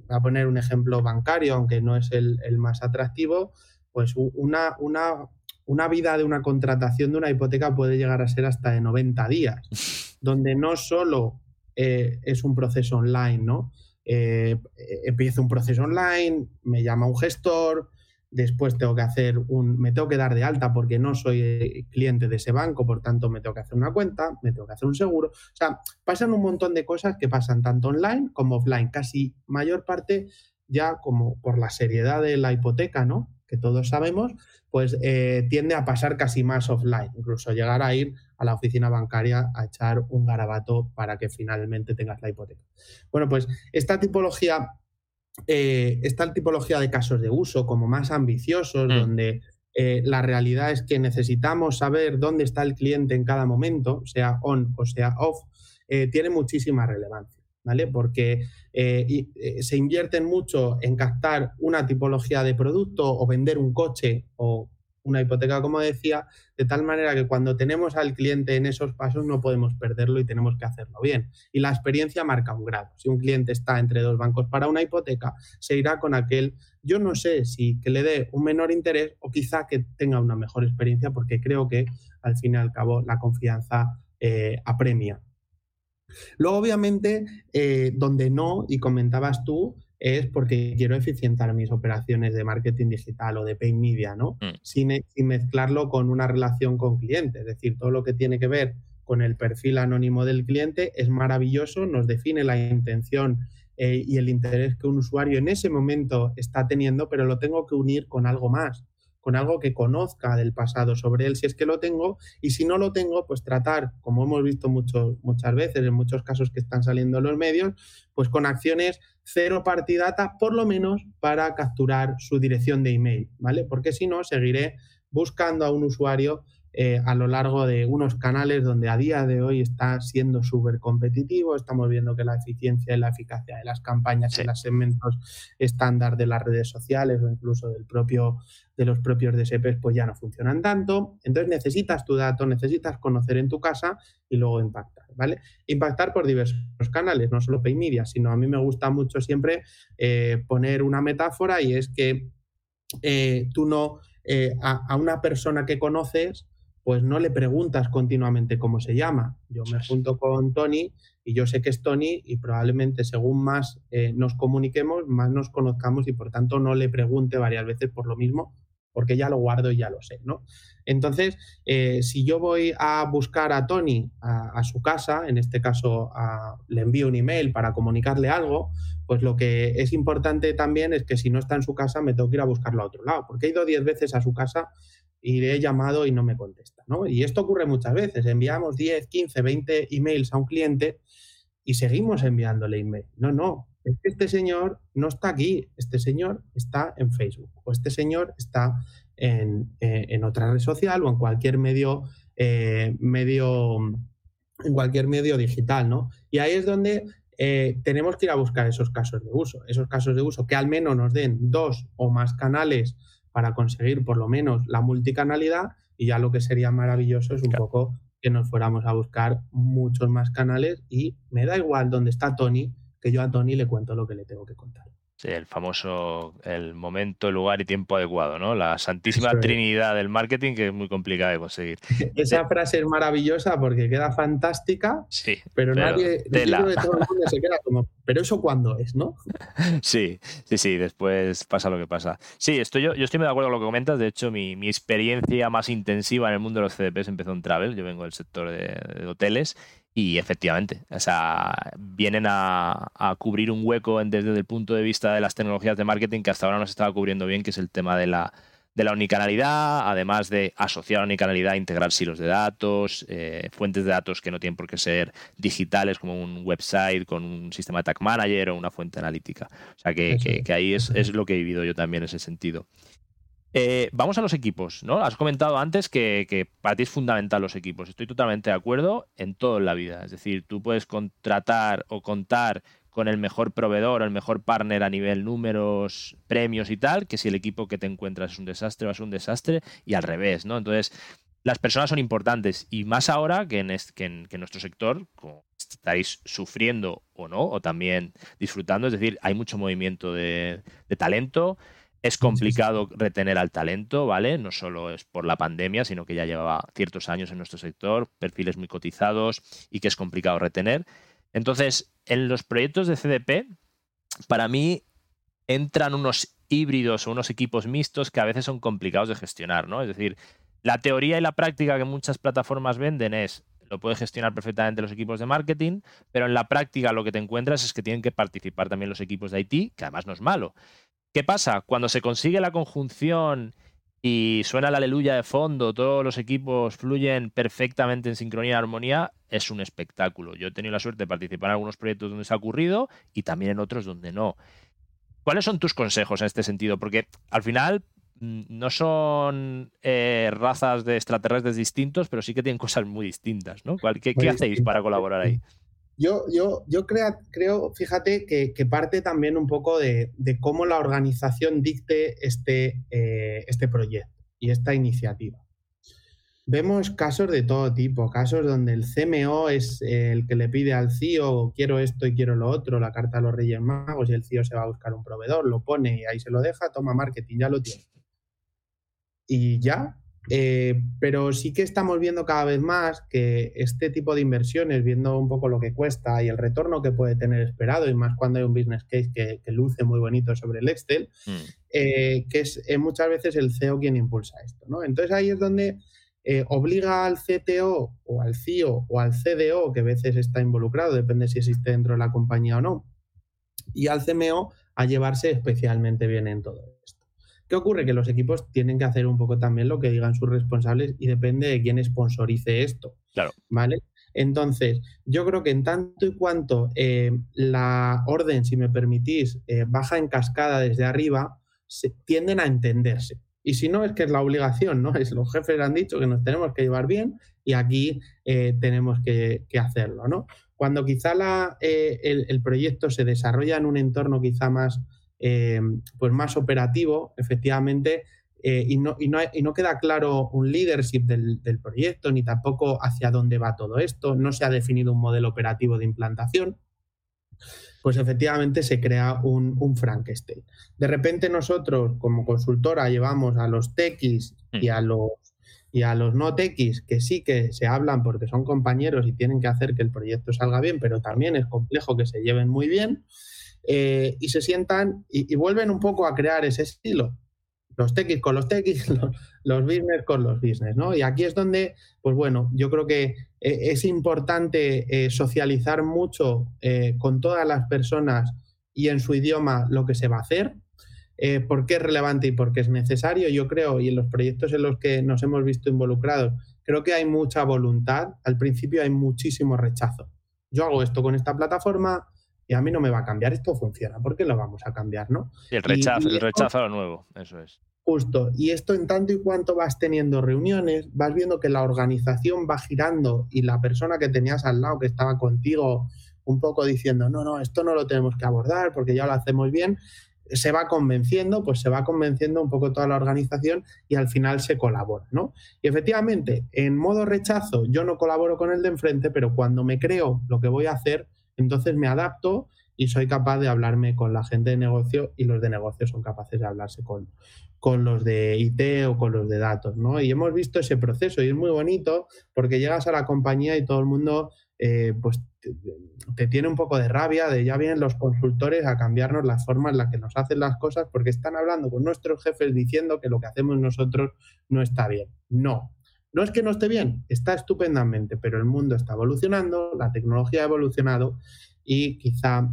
Speaker 2: voy a poner un ejemplo bancario, aunque no es el, más atractivo, pues una, una, una, vida de una contratación de una hipoteca puede llegar a ser hasta de 90 días, <laughs> donde no solo eh, es un proceso online, ¿no? Eh, empiezo un proceso online, me llama un gestor, después tengo que hacer un, me tengo que dar de alta porque no soy eh, cliente de ese banco, por tanto me tengo que hacer una cuenta, me tengo que hacer un seguro. O sea, pasan un montón de cosas que pasan tanto online como offline, casi mayor parte ya como por la seriedad de la hipoteca, ¿no? Que todos sabemos, pues eh, tiende a pasar casi más offline, incluso llegar a ir a la oficina bancaria a echar un garabato para que finalmente tengas la hipoteca. Bueno, pues esta tipología eh, esta tipología de casos de uso como más ambiciosos, mm. donde eh, la realidad es que necesitamos saber dónde está el cliente en cada momento, sea on o sea off, eh, tiene muchísima relevancia. ¿Vale? Porque se invierten mucho en captar una tipología de producto o vender un coche o una hipoteca, como decía, de tal manera que cuando tenemos al cliente en esos pasos no podemos perderlo y tenemos que hacerlo bien. Y la experiencia marca un grado. Si un cliente está entre dos bancos para una hipoteca, se irá con aquel, yo no sé si que le dé un menor interés o quizá que tenga una mejor experiencia, porque creo que al fin y al cabo la confianza eh, apremia. Luego, obviamente, eh, donde no, y comentabas tú, es porque quiero eficientar mis operaciones de marketing digital o de pay media, ¿no? Mm. Sin, mezclarlo con una relación con cliente. Es decir, todo lo que tiene que ver con el perfil anónimo del cliente es maravilloso, nos define la intención eh, y el interés que un usuario en ese momento está teniendo, pero lo tengo que unir con algo más con algo que conozca del pasado sobre él, si es que lo tengo, y si no lo tengo, pues tratar, como hemos visto muchas veces, en muchos casos que están saliendo en los medios, pues con acciones cero partidata, por lo menos para capturar su dirección de email, ¿vale? Porque si no, seguiré buscando a un usuario eh, a lo largo de unos canales donde a día de hoy está siendo súper competitivo. Estamos viendo que la eficiencia y la eficacia de las campañas y los segmentos estándar de las redes sociales o incluso del propio, de los propios DSPs pues ya no funcionan tanto. Entonces necesitas tu dato, necesitas conocer en tu casa y luego impactar, ¿vale? Impactar por diversos canales, no solo pay media, sino a mí me gusta mucho siempre eh, poner una metáfora y es que eh, tú no... a, una persona que conoces pues no le preguntas continuamente cómo se llama. Yo me junto con Tony y yo sé que es Tony y probablemente según más eh, nos comuniquemos, más nos conozcamos y por tanto no le pregunte varias veces por lo mismo, porque ya lo guardo y ya lo sé, ¿no? Entonces, eh, si yo voy a buscar a Tony a, su casa, en este caso le envío un email para comunicarle algo, pues lo que es importante también es que si no está en su casa me tengo que ir a buscarlo a otro lado, porque he ido 10 veces a su casa y le he llamado y no me contesta. ¿no? Y esto ocurre muchas veces. Enviamos 10, 15, 20 emails a un cliente y seguimos enviándole email. No, no. este señor no está aquí. Este señor está en Facebook o este señor está en, eh, otra red social o en cualquier medio, eh, medio, en cualquier medio digital, ¿no? Y ahí es donde eh, tenemos que ir a buscar esos casos de uso, esos casos de uso que al menos nos den dos o más canales para conseguir por lo menos la multicanalidad y ya lo que sería maravilloso es un poco que nos fuéramos a buscar muchos más canales y me da igual dónde está Tony, que yo a Tony le cuento lo que le tengo que contar.
Speaker 1: Sí, el famoso, el momento, el lugar y tiempo adecuado, ¿no? La santísima trinidad del marketing que es muy complicada de conseguir. <laughs>
Speaker 2: Esa frase es maravillosa porque queda fantástica, sí, pero, nadie, de todo el <laughs> mundo se queda como, pero eso cuándo es, ¿no?
Speaker 1: Sí, sí, sí, después pasa lo que pasa. Sí, estoy, yo, yo estoy muy de acuerdo con lo que comentas, de hecho mi, mi experiencia más intensiva en el mundo de los CDPs empezó en Travel, yo vengo del sector de hoteles y efectivamente, o sea, vienen a, cubrir un hueco desde el punto de vista de las tecnologías de marketing que hasta ahora no se estaba cubriendo bien, que es el tema de la, de la unicanalidad, además de asociar la unicanalidad, integrar silos de datos, eh, fuentes de datos que no tienen por qué ser digitales, como un website con un sistema de tag manager o una fuente analítica. O sea, que, que, ahí es, es, lo que he vivido yo también en ese sentido. Eh, vamos a los equipos, ¿no? Has comentado antes que, para ti es fundamental los equipos. Estoy totalmente de acuerdo en todo en la vida. Es decir, tú puedes contratar o contar con el mejor proveedor el mejor partner a nivel números, premios y tal, que si el equipo que te encuentras es un desastre, va a ser un desastre, y al revés, ¿no? Entonces, las personas son importantes y más ahora que en, que nuestro sector, como estáis sufriendo o no, o también disfrutando, es decir, hay mucho movimiento de talento, es complicado retener al talento, ¿vale? No solo es por la pandemia, sino que ya llevaba ciertos años en nuestro sector, perfiles muy cotizados y que es complicado retener. Entonces, en los proyectos de CDP, para mí entran unos híbridos o unos equipos mixtos que a veces son complicados de gestionar, ¿no? Es decir, la teoría y la práctica que muchas plataformas venden es lo puede gestionar perfectamente los equipos de marketing, pero en la práctica lo que te encuentras es que tienen que participar también los equipos de IT, que además no es malo. ¿Qué pasa? Cuando se consigue la conjunción y suena la aleluya de fondo, todos los equipos fluyen perfectamente en sincronía y armonía, es un espectáculo. Yo he tenido la suerte de participar en algunos proyectos donde se ha ocurrido y también en otros donde no. ¿Cuáles son tus consejos en este sentido? Porque al final mm, no son eh, razas de extraterrestres distintos, pero sí que tienen cosas muy distintas, ¿no? ¿Qué, ¿qué hacéis para colaborar ahí?
Speaker 2: Yo, yo, yo creo, creo, fíjate, que, parte también un poco de, cómo la organización dicte este, eh, este proyecto y esta iniciativa. Vemos casos de todo tipo, casos donde el CMO es el que le pide al CIO quiero esto y quiero lo otro, la carta a los Reyes Magos y el CIO se va a buscar un proveedor, lo pone y ahí se lo deja, toma marketing, ya lo tiene. Y ya, eh, pero sí que estamos viendo cada vez más que este tipo de inversiones, viendo un poco lo que cuesta y el retorno que puede tener esperado, y más cuando hay un business case que, luce muy bonito sobre el Excel, mm. eh, que es eh, muchas veces el CEO quien impulsa esto. ¿no? Entonces ahí es donde obliga al CTO o al CIO o al CDO, que a veces está involucrado, depende si existe dentro de la compañía o no, y al CMO a llevarse especialmente bien en todo esto. ¿Qué ocurre? Que los equipos tienen que hacer un poco también lo que digan sus responsables y depende de quién sponsorice esto.
Speaker 1: Claro.
Speaker 2: ¿Vale? Entonces, yo creo que en tanto y cuanto eh, la orden, si me permitís, eh, baja en cascada desde arriba, se, tienden a entenderse. Y si no, es que es la obligación, ¿no? <laughs> Es los jefes han dicho que nos tenemos que llevar bien y aquí eh, tenemos que, hacerlo, ¿no? Cuando quizá la, el, el, proyecto se desarrolla en un entorno quizá más eh, pues más operativo, efectivamente, eh, y, no, y, no, queda claro un leadership del, proyecto, ni tampoco hacia dónde va todo esto, no se ha definido un modelo operativo de implantación, pues efectivamente se crea un, un Frankenstein. De repente nosotros como consultora llevamos a los techis y a los y a los no techis que sí que se hablan porque son compañeros y tienen que hacer que el proyecto salga bien, pero también es complejo que se lleven muy bien. Eh, y se sientan y, vuelven un poco a crear ese estilo. Los techis con los techis, <laughs> los, business con los business, ¿no? Y aquí es donde, pues bueno, yo creo que eh, es importante eh, socializar mucho con todas las personas y en su idioma lo que se va a hacer, por qué es relevante y por qué es necesario. Yo creo, y en los proyectos en los que nos hemos visto involucrados, creo que hay mucha voluntad. Al principio hay muchísimo rechazo. Yo hago esto con esta plataforma, y a mí no me va a cambiar, esto funciona, ¿por qué lo vamos a cambiar, no?
Speaker 1: el rechazo, el rechazo a lo nuevo, eso es.
Speaker 2: Justo, y esto en tanto y cuanto vas teniendo reuniones, vas viendo que la organización va girando y la persona que tenías al lado que estaba contigo un poco diciendo, no, no, esto no lo tenemos que abordar porque ya lo hacemos bien, se va convenciendo, pues se va convenciendo un poco toda la organización y al final se colabora, ¿no? Y efectivamente, en modo rechazo, yo no colaboro con el de enfrente, pero cuando me creo lo que voy a hacer, entonces me adapto y soy capaz de hablarme con la gente de negocio y los de negocio son capaces de hablarse con, con los de IT o con los de datos, ¿no? Y hemos visto ese proceso y es muy bonito porque llegas a la compañía y todo el mundo eh, pues te, tiene un poco de rabia de ya vienen los consultores a cambiarnos la forma en la que nos hacen las cosas porque están hablando con nuestros jefes diciendo que lo que hacemos nosotros no está bien. No, no es que no esté bien, está estupendamente, pero el mundo está evolucionando, la tecnología ha evolucionado y quizá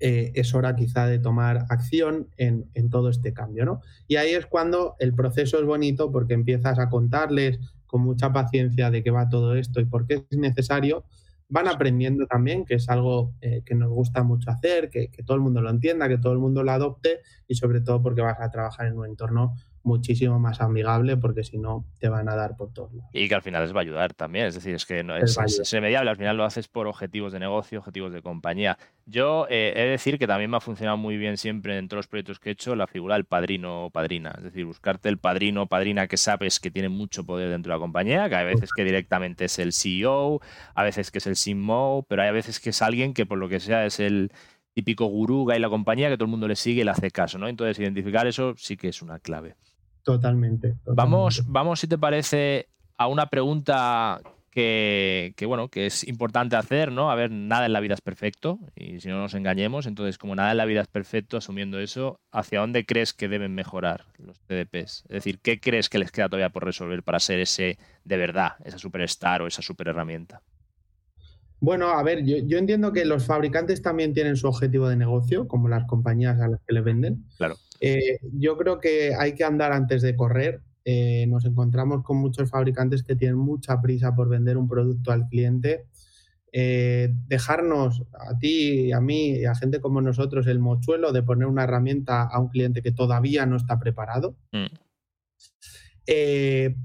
Speaker 2: eh, es hora quizá de tomar acción en, en, todo este cambio, ¿no? Y ahí es cuando el proceso es bonito porque empiezas a contarles con mucha paciencia de qué va todo esto y por qué es necesario, van aprendiendo también, que es algo eh, que nos gusta mucho hacer, que, que, todo el mundo lo entienda, que todo el mundo lo adopte y sobre todo porque vas a trabajar en un entorno muchísimo más amigable porque si no te van a dar por todos lados.
Speaker 1: Y que al final les va a ayudar también, es decir, es que no es, es, remediable, al final lo haces por objetivos de negocio, objetivos de compañía. Yo eh, he de decir que también me ha funcionado muy bien siempre en todos los proyectos que he hecho la figura del padrino o padrina, es decir, buscarte el padrino o padrina que sabes que tiene mucho poder dentro de la compañía, que a veces que directamente es el CEO, a veces que es el CMO, pero hay a veces que es alguien que por lo que sea es el típico gurú y la compañía que todo el mundo le sigue y le hace caso, ¿no? Entonces, identificar eso sí que es una clave.
Speaker 2: Totalmente,
Speaker 1: Vamos, vamos, si te parece, a una pregunta que, bueno, que es importante hacer, ¿no? A ver, nada en la vida es perfecto, y si no nos engañemos, entonces, como nada en la vida es perfecto, asumiendo eso, ¿hacia dónde crees que deben mejorar los TDPs? Es decir, ¿qué crees que les queda todavía por resolver para ser ese de verdad, esa superstar o esa super herramienta?
Speaker 2: Bueno, a ver, yo, yo, entiendo que los fabricantes también tienen su objetivo de negocio, como las compañías a las que le venden.
Speaker 1: Claro.
Speaker 2: Eh, yo creo que hay que andar antes de correr. Eh, nos encontramos con muchos fabricantes que tienen mucha prisa por vender un producto al cliente. Eh, dejarnos a ti, a mí y a gente como nosotros el mochuelo de poner una herramienta a un cliente que todavía no está preparado. Mm.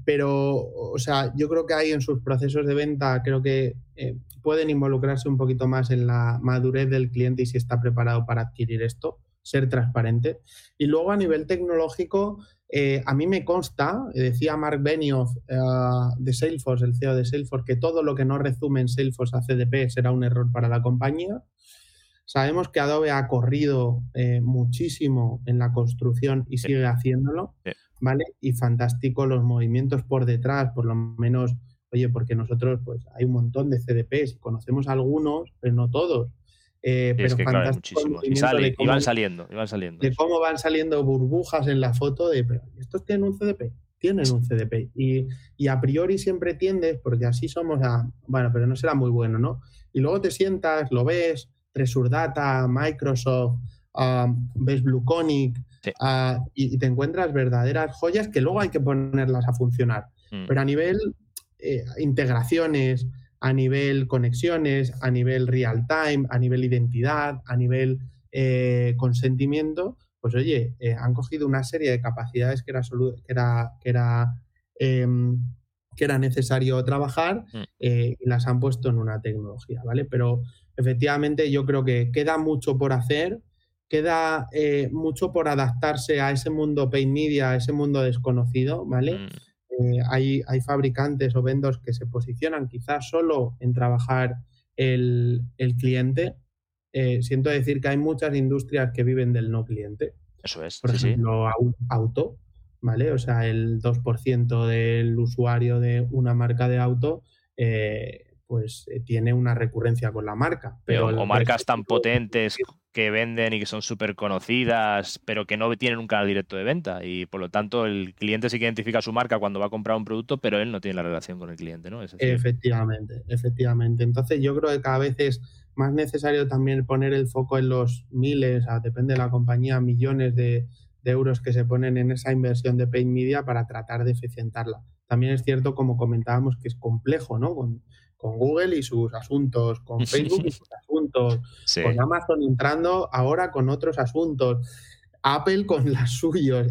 Speaker 2: pero, o sea, yo creo que hay en sus procesos de venta, creo que pueden involucrarse un poquito más en la madurez del cliente y si está preparado para adquirir esto, ser transparente. Y luego a nivel tecnológico, eh, a mí me consta, decía Mark Benioff eh, de Salesforce, el CEO de Salesforce, que todo lo que no resume en Salesforce a CDP será un error para la compañía. Sabemos que Adobe ha corrido eh, muchísimo en la construcción y sigue haciéndolo, ¿vale? Y fantástico los movimientos por detrás, por lo menos Oye, porque nosotros, pues hay un montón de CDPs conocemos algunos, pero no todos.
Speaker 1: Eh, pero muchísimos. Y, van saliendo, van saliendo.
Speaker 2: De cómo van saliendo burbujas en la foto de, pero estos tienen un CDP, tienen un CDP. Y, y, a priori siempre tiendes, porque así somos a, bueno, pero no será muy bueno, ¿no? Y luego te sientas, lo ves, Tresur Data, Microsoft, um, ves Blueconic, uh, y, y, te encuentras verdaderas joyas que luego hay que ponerlas a funcionar. Mm. Pero a nivel eh, integraciones, a nivel conexiones, a nivel real time, a nivel identidad, a nivel eh, consentimiento, pues oye, eh, han cogido una serie de capacidades que era, que era, que era, em, que era necesario trabajar mm. y las han puesto en una tecnología, ¿vale? Pero efectivamente yo creo que queda mucho por hacer, queda mucho por adaptarse a ese mundo pay media, a ese mundo desconocido, ¿vale? Mm. Eh, hay, hay, fabricantes o vendors que se posicionan quizás solo en trabajar el, el cliente. Eh, siento decir que hay muchas industrias que viven del no cliente.
Speaker 1: Eso es.
Speaker 2: Por ejemplo, auto, ¿vale? O sea, el 2% del usuario de una marca de auto eh, pues tiene una recurrencia con la marca. Pero
Speaker 1: o, marcas tan potentes que venden y que son súper conocidas, pero que no tienen un canal directo de venta. Y por lo tanto, el cliente sí que identifica su marca cuando va a comprar un producto, pero él no tiene la relación con el cliente, ¿no?
Speaker 2: efectivamente, efectivamente. Entonces, yo creo que cada vez es más necesario también poner el foco en los miles, depende de la compañía, millones de, euros que se ponen en esa inversión de paid media para tratar de eficientarla. También es cierto, como comentábamos, que es complejo, ¿no? con Google y sus asuntos, con <laughs> Facebook y sus asuntos, con Amazon entrando ahora con otros asuntos. Apple con <laughs> las suyos.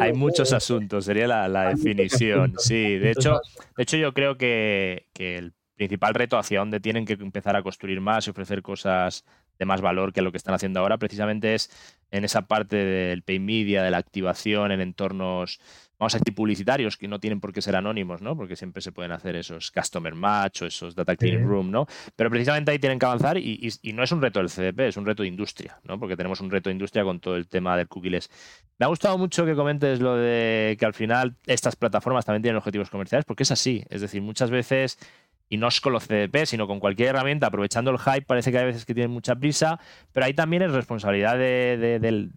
Speaker 1: Hay muchos asuntos, sería la, definición. sí, de hecho, de hecho yo creo que, que, el principal reto hacia dónde tienen que empezar a construir más y ofrecer cosas de más valor que lo que están haciendo ahora. Precisamente es en esa parte del pay media, de la activación en entornos vamos a decir, publicitarios que no tienen por qué ser anónimos, ¿no? Porque siempre se pueden hacer esos customer match o esos data cleaning room, ¿no? Pero precisamente ahí tienen que avanzar y, no es un reto del CDP, es un reto de industria, ¿no? Porque tenemos un reto de industria con todo el tema del cookies. Me ha gustado mucho que comentes lo de que al final estas plataformas también tienen objetivos comerciales, porque es así. Es decir, muchas veces y no es con los CDP, sino con cualquier herramienta, aprovechando el hype, parece que hay veces que tienen mucha prisa, pero ahí también es responsabilidad del, de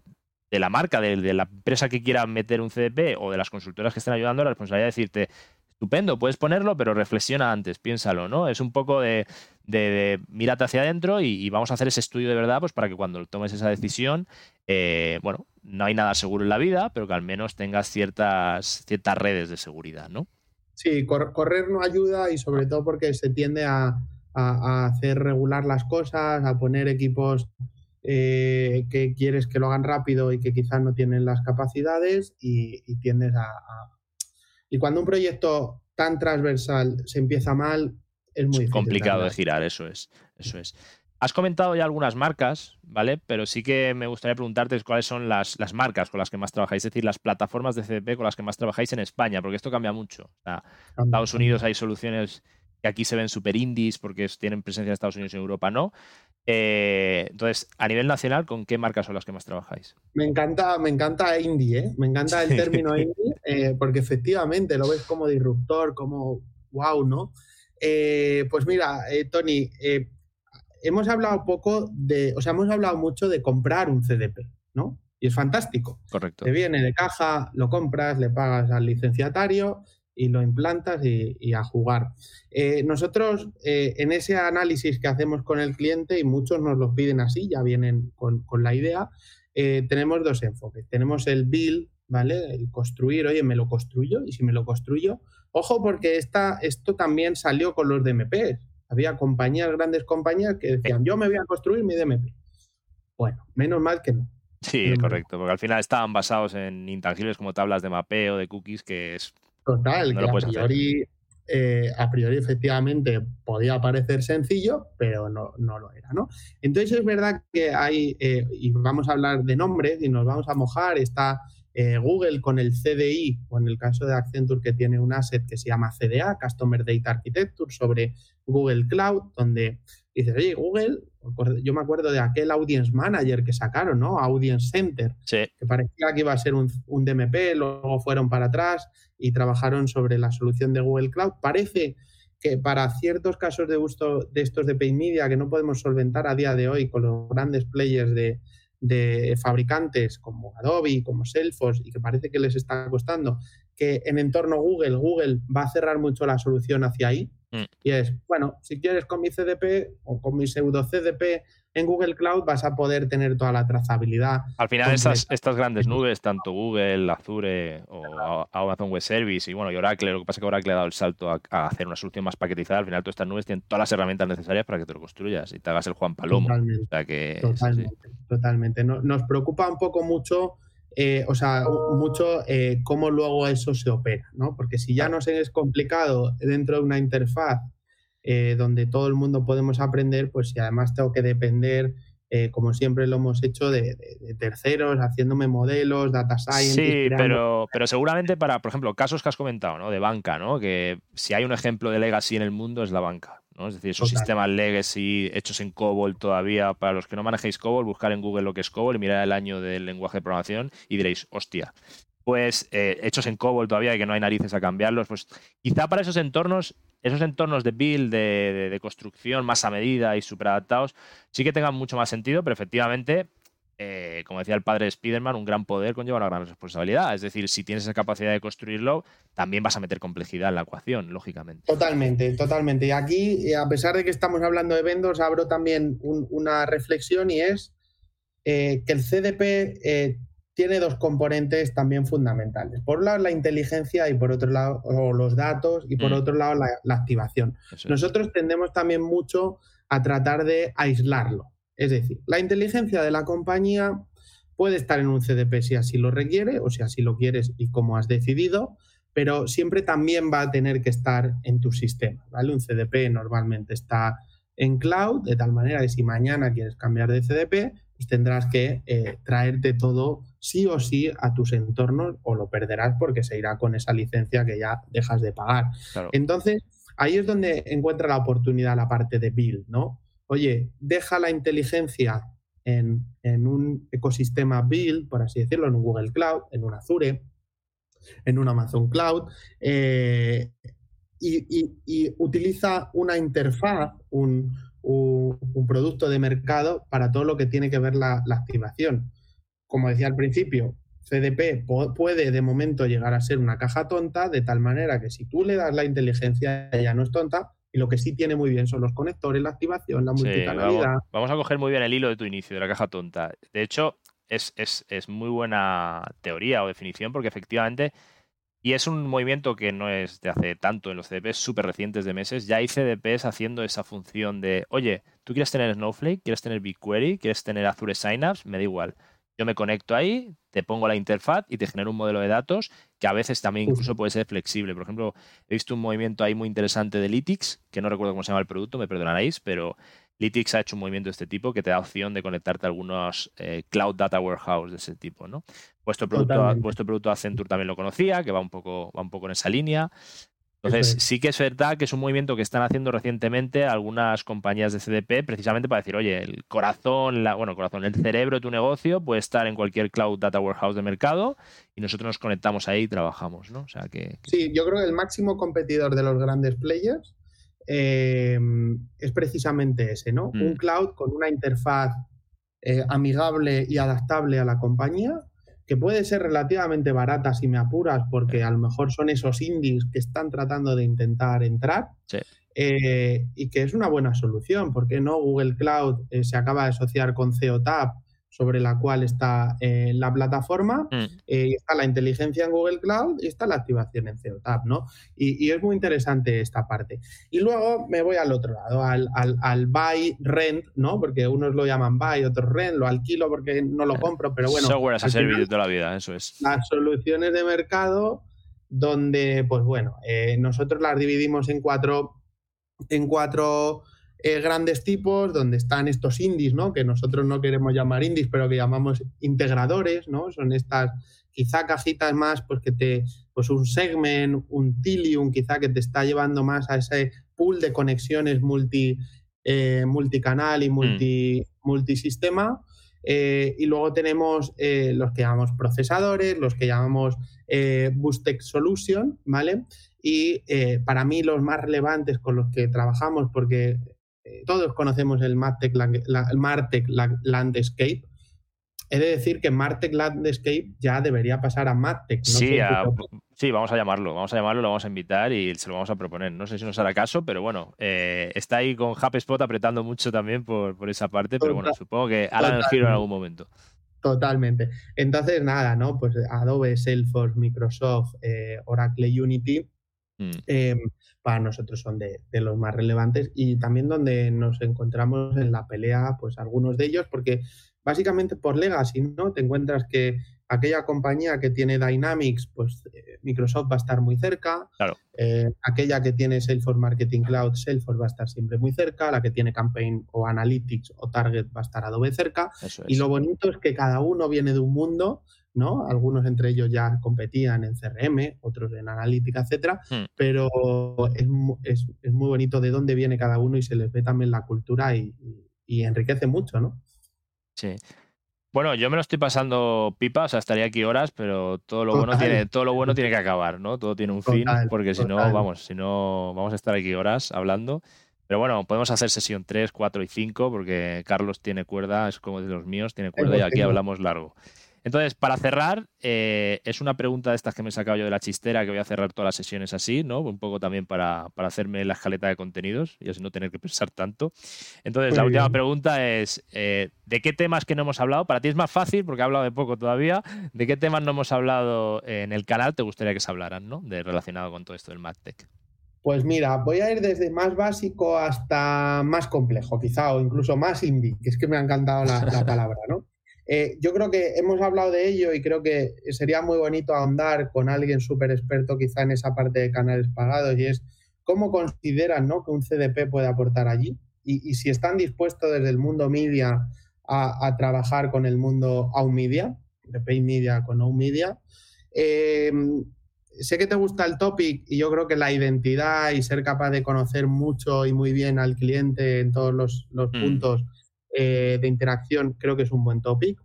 Speaker 1: la marca, de, la empresa que quiera meter un CDP o de las consultoras que estén ayudando, la responsabilidad de decirte, estupendo, puedes ponerlo, pero reflexiona antes, piénsalo, ¿no? Es un poco de, de, mírate hacia adentro y, vamos a hacer ese estudio de verdad, pues para que cuando tomes esa decisión, eh, bueno, no hay nada seguro en la vida, pero que al menos tengas ciertas, ciertas redes de seguridad, ¿no?
Speaker 2: Sí, correr no ayuda y sobre todo porque se tiende a hacer regular las cosas, a poner equipos eh, que quieres que lo hagan rápido y que quizás no tienen las capacidades y, tiendes a, Y cuando un proyecto tan transversal se empieza mal, es muy
Speaker 1: complicado de girar, eso es, eso es. Has comentado ya algunas marcas, ¿vale? Pero sí que me gustaría preguntarte cuáles son las, marcas con las que más trabajáis, es decir, las plataformas de CDP con las que más trabajáis en España, porque esto cambia mucho. en Estados Unidos hay soluciones que aquí se ven super indies porque tienen presencia en Estados Unidos y en Europa no. Eh, entonces, a nivel nacional, ¿con qué marcas son las que más trabajáis?
Speaker 2: Me encanta, me encanta indie, ¿eh? me encanta el término <laughs> indie, eh, porque efectivamente lo ves como disruptor, como wow, ¿no? pues mira, Tony, hemos hablado poco de, o sea, hemos hablado mucho de comprar un CDP, ¿no? Y es fantástico.
Speaker 1: Correcto.
Speaker 2: Te viene de caja, lo compras, le pagas al licenciatario y lo implantas y, a jugar. Eh, nosotros eh, en ese análisis que hacemos con el cliente, y muchos nos lo piden así, ya vienen con, la idea, eh, tenemos dos enfoques. Tenemos el build, ¿vale? El construir, oye, me lo construyo, y si me lo construyo, ojo porque esta, esto también salió con los DMP. Había compañías, grandes compañías que decían, yo me voy a construir mi DMP. Bueno, menos mal que no.
Speaker 1: Sí, correcto, porque al final estaban basados en intangibles como tablas de mapeo, de cookies, que es
Speaker 2: Total, que a priori, eh, a priori efectivamente podía parecer sencillo, pero no, no lo era, ¿no? Entonces es verdad que hay, eh, y vamos a hablar de nombres y nos vamos a mojar, está eh, Google con el CDI, o en el caso de Accenture que tiene un asset que se llama CDA, Customer Data Architecture, sobre Google Cloud, donde dices, oye, Google, yo me acuerdo de aquel Audience Manager que sacaron, ¿no? Audience Center, que parecía que iba a ser un, un, DMP, luego fueron para atrás y trabajaron sobre la solución de Google Cloud. Parece que para ciertos casos de uso de estos de Paid Media que no podemos solventar a día de hoy con los grandes players de, de fabricantes como Adobe, como Salesforce, y que parece que les está costando, que en entorno Google, Google va a cerrar mucho la solución hacia ahí. Mm. Y es, bueno, si quieres con mi CDP o con mi pseudo CDP en Google Cloud vas a poder tener toda la trazabilidad.
Speaker 1: Al final estas, estas grandes nubes, tanto Google, Azure o Amazon Web Service y bueno, y Oracle, lo que pasa es que Oracle ha dado el salto a, hacer una solución más paquetizada, al final todas estas nubes tienen todas las herramientas necesarias para que te lo construyas y te hagas el Juan Palomo.
Speaker 2: Totalmente,
Speaker 1: que,
Speaker 2: totalmente, Nos preocupa un poco mucho eh, o sea, mucho eh, cómo luego eso se opera, ¿no? Porque si ya nos es complicado dentro de una interfaz eh, donde todo el mundo podemos aprender, pues si además tengo que depender, eh, como siempre lo hemos hecho, de, terceros, haciéndome modelos, data science.
Speaker 1: Sí, pero, pero seguramente para, por ejemplo, casos que has comentado, ¿no? De banca, ¿no? Que si hay un ejemplo de legacy en el mundo es la banca. ¿No? Es decir, esos sistemas legacy hechos en COBOL todavía, para los que no manejéis COBOL, buscar en Google lo que es COBOL y mirar el año del lenguaje de programación y diréis, hostia, pues eh, hechos en COBOL todavía y que no hay narices a cambiarlos, pues quizá para esos entornos, esos entornos de build, de, construcción más a medida y súper adaptados, sí que tengan mucho más sentido, pero efectivamente, eh, como decía el padre de Spiderman, un gran poder conlleva una gran responsabilidad. Es decir, si tienes esa capacidad de construirlo, también vas a meter complejidad en la ecuación, lógicamente.
Speaker 2: Totalmente, totalmente. Y aquí, a pesar de que estamos hablando de vendors, abro también una reflexión y es eh, que el CDP tiene dos componentes también fundamentales. Por un lado, la inteligencia y por otro lado, los datos y por mm. otro lado, la, activación. Nosotros tendemos también mucho a tratar de aislarlo. Es decir, la inteligencia de la compañía puede estar en un CDP si así lo requiere o si así lo quieres y como has decidido, pero siempre también va a tener que estar en tu sistema. ¿vale? Un CDP normalmente está en cloud, de tal manera que si mañana quieres cambiar de CDP, pues tendrás que eh, traerte todo sí o sí a tus entornos o lo perderás porque se irá con esa licencia que ya dejas de pagar. Entonces, ahí es donde encuentra la oportunidad la parte de build, ¿no? Oye, deja la inteligencia en, un ecosistema build, por así decirlo, en un Google Cloud, en un Azure, en un Amazon Cloud, eh, y, utiliza una interfaz, un, producto de mercado para todo lo que tiene que ver la, activación. Como decía al principio, CDP puede de momento llegar a ser una caja tonta, de tal manera que si tú le das la inteligencia, ella no es tonta, y lo que sí tiene muy bien son los conectores, la activación, la multicanalidad.
Speaker 1: vamos, a coger muy bien el hilo de tu inicio, de la caja tonta. De hecho, es, es muy buena teoría o definición, porque efectivamente y es un movimiento que no es de hace tanto en los CDPs súper recientes de meses. Ya hay CDPs haciendo esa función de, oye, tú quieres tener Snowflake, quieres tener BigQuery, quieres tener Azure Synapse, me da igual. Yo me conecto ahí, te pongo la interfaz y te genero un modelo de datos que a veces también incluso puede ser flexible. Por ejemplo, he visto un movimiento ahí muy interesante de Lytics, que no recuerdo cómo se llama el producto, me perdonaréis, pero Lytics ha hecho un movimiento de este tipo que te da opción de conectarte a algunos eh, Cloud Data Warehouse de ese tipo, ¿no? Vuestro producto, vuestro producto Accenture también lo conocía, que va un poco, va un poco en esa línea. Entonces, sí que es verdad que es un movimiento que están haciendo recientemente algunas compañías de CDP precisamente para decir, oye, el corazón, la, bueno, corazón, el cerebro de tu negocio puede estar en cualquier cloud data warehouse de mercado y nosotros nos conectamos ahí y trabajamos, ¿no? O sea que,
Speaker 2: Sí, yo creo que el máximo competidor de los grandes players Em, es precisamente ese, ¿no? Un mm. cloud con una interfaz eh, amigable y adaptable a la compañía, que puede ser relativamente barata si me apuras, porque a lo mejor son esos indies que están tratando de intentar entrar. Eh, y que es una buena solución, porque no Google Cloud eh, se acaba de asociar con CeoTap sobre la cual está eh, la plataforma, mm. eh, está la inteligencia en Google Cloud y está la activación en CEOTAP, ¿no? Y, es muy interesante esta parte. Y luego me voy al otro lado, al, al, buy, rent, ¿no? Porque unos lo llaman buy, otros rent, lo alquilo porque no lo compro, pero bueno.
Speaker 1: Software as a service toda la vida, eso es.
Speaker 2: Las soluciones de mercado donde, pues bueno, eh, nosotros las dividimos en cuatro, en cuatro eh, grandes tipos donde están estos indies, ¿no? Que nosotros no queremos llamar indies, pero que llamamos integradores, ¿no? Son estas quizá cajitas más, pues que te, pues un segment, un Tilium, quizá que te está llevando más a ese pool de conexiones multi, eh, multicanal y mm. multi, multisistema. Eh, y luego tenemos los que llamamos procesadores, los que llamamos eh, Tech Solution, ¿vale? Y para mí los más relevantes con los que trabajamos, porque eh, todos conocemos el Martech, Landscape. He de decir que Martech Landscape ya debería pasar a Martech.
Speaker 1: sí, sí, vamos a llamarlo, vamos a llamarlo, lo vamos a invitar y se lo vamos a proponer. No sé si nos hará caso, pero bueno, eh, está ahí con HubSpot apretando mucho también por, esa parte, pero bueno, supongo que harán el giro en algún momento.
Speaker 2: Totalmente. Entonces, nada, ¿no? Pues Adobe, Salesforce, Microsoft, eh, Oracle Unity Mm. Para nosotros son de, los más relevantes y también donde nos encontramos en la pelea, pues algunos de ellos, porque básicamente por legacy, ¿no? Te encuentras que aquella compañía que tiene Dynamics, pues eh, Microsoft va a estar muy cerca. Eh, aquella que tiene Salesforce Marketing Cloud, Salesforce va a estar siempre muy cerca. La que tiene Campaign o Analytics o Target va a estar Adobe cerca. Y lo bonito es que cada uno viene de un mundo ¿no? Algunos entre ellos ya competían en CRM, otros en analítica, etcétera, hmm. pero es, muy bonito de dónde viene cada uno y se les ve también la cultura y, enriquece mucho, ¿no?
Speaker 1: Sí. Bueno, yo me lo estoy pasando pipa, o sea, estaría aquí horas, pero todo lo bueno tiene, todo lo bueno tiene que acabar, ¿no? Todo tiene un fin, porque si no, vamos, si no, vamos a estar aquí horas hablando. Pero bueno, podemos hacer sesión 3, 4 y 5, porque Carlos tiene cuerda, es como de los míos, tiene cuerda y aquí hablamos largo. Entonces, para cerrar, eh, es una pregunta de estas que me he sacado yo de la chistera, que voy a cerrar todas las sesiones así, ¿no? Un poco también para, hacerme la escaleta de contenidos y así no tener que pensar tanto. Entonces, la última pregunta es, eh, ¿de qué temas que no hemos hablado? Para ti es más fácil, porque he hablado de poco todavía. ¿De qué temas no hemos hablado en el canal? ¿Te gustaría que se hablaran, ¿no? De relacionado con todo esto del MadTech.
Speaker 2: Pues mira, voy a ir desde más básico hasta más complejo, quizá, o incluso más indie, que es que me ha encantado la, la <laughs> palabra, ¿no? Eh, yo creo que hemos hablado de ello y creo que sería muy bonito ahondar con alguien súper experto quizá en esa parte de canales pagados y es cómo consideran ¿no? que un CDP puede aportar allí. y, si están dispuestos desde el mundo media a, trabajar con el mundo out media, de pay media con no media. Eh, sé que te gusta el topic y yo creo que la identidad y ser capaz de conocer mucho y muy bien al cliente en todos los, mm. puntos eh, de interacción creo que es un buen topic.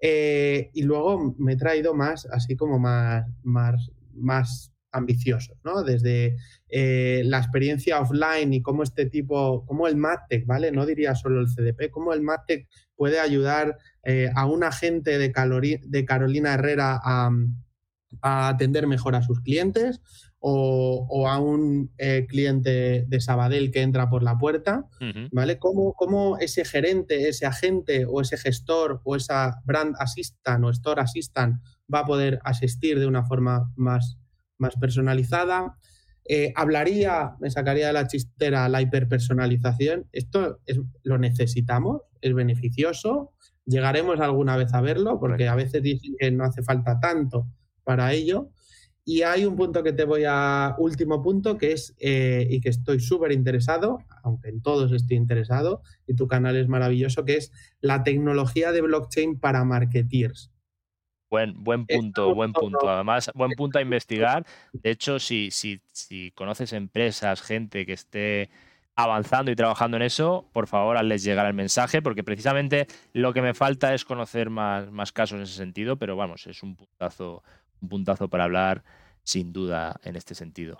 Speaker 2: Eh, y luego me he traído más, así como más, más, más ambiciosos, ¿no? Desde eh, la experiencia offline y cómo este tipo, cómo el MadTech, ¿vale? No diría solo el CDP, cómo el MadTech puede ayudar a un agente de, de Carolina Herrera a, atender mejor a sus clientes o, a un eh, cliente de Sabadell que entra por la puerta, ¿vale? ¿Cómo, ¿Cómo, ese gerente, ese agente o ese gestor o esa brand assistant o store assistant va a poder asistir de una forma más más personalizada. Eh, hablaría, me sacaría de la chistera la hiperpersonalización. Esto es, lo necesitamos, es beneficioso. Llegaremos alguna vez a verlo, porque a veces dicen que no hace falta tanto para ello. Y hay un punto que te voy a, último punto, que es, eh, y que estoy súper interesado, aunque en todos estoy interesado, y tu canal es maravilloso, que es la tecnología de blockchain para marketeers.
Speaker 1: Buen, buen punto, buen punto. Además, buen punto a investigar. De hecho, si, si, si conoces empresas, gente que esté avanzando y trabajando en eso, por favor, hazles llegar el mensaje, porque precisamente lo que me falta es conocer más, más casos en ese sentido, pero vamos, es un puntazo, un puntazo para hablar sin duda en este sentido.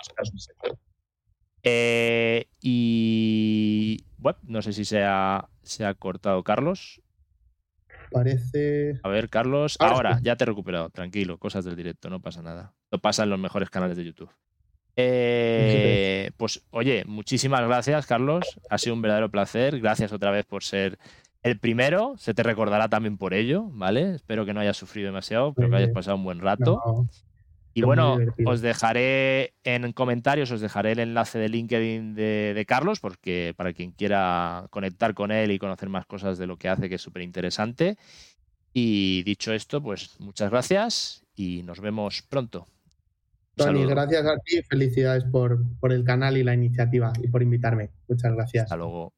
Speaker 1: Eh, y bueno, no sé si se ha, se ha cortado Carlos
Speaker 2: parece.
Speaker 1: A ver, Carlos, ahora, ya te he recuperado, tranquilo, cosas del directo, no pasa nada. Lo pasa en los mejores canales de YouTube. Eh, pues oye, muchísimas gracias, Carlos. Ha sido un verdadero placer. Gracias otra vez por ser el primero. Se te recordará también por ello, ¿vale? Espero que no hayas sufrido demasiado, espero que hayas pasado un buen rato. Y bueno, os dejaré en comentarios, os dejaré el enlace de LinkedIn de, Carlos, porque para quien quiera conectar con él y conocer más cosas de lo que hace, que es súper interesante. Y dicho esto, pues muchas gracias y nos vemos pronto.
Speaker 2: Tony, gracias a ti, felicidades por, por el canal y la iniciativa y por invitarme. Muchas gracias.
Speaker 1: Hasta luego.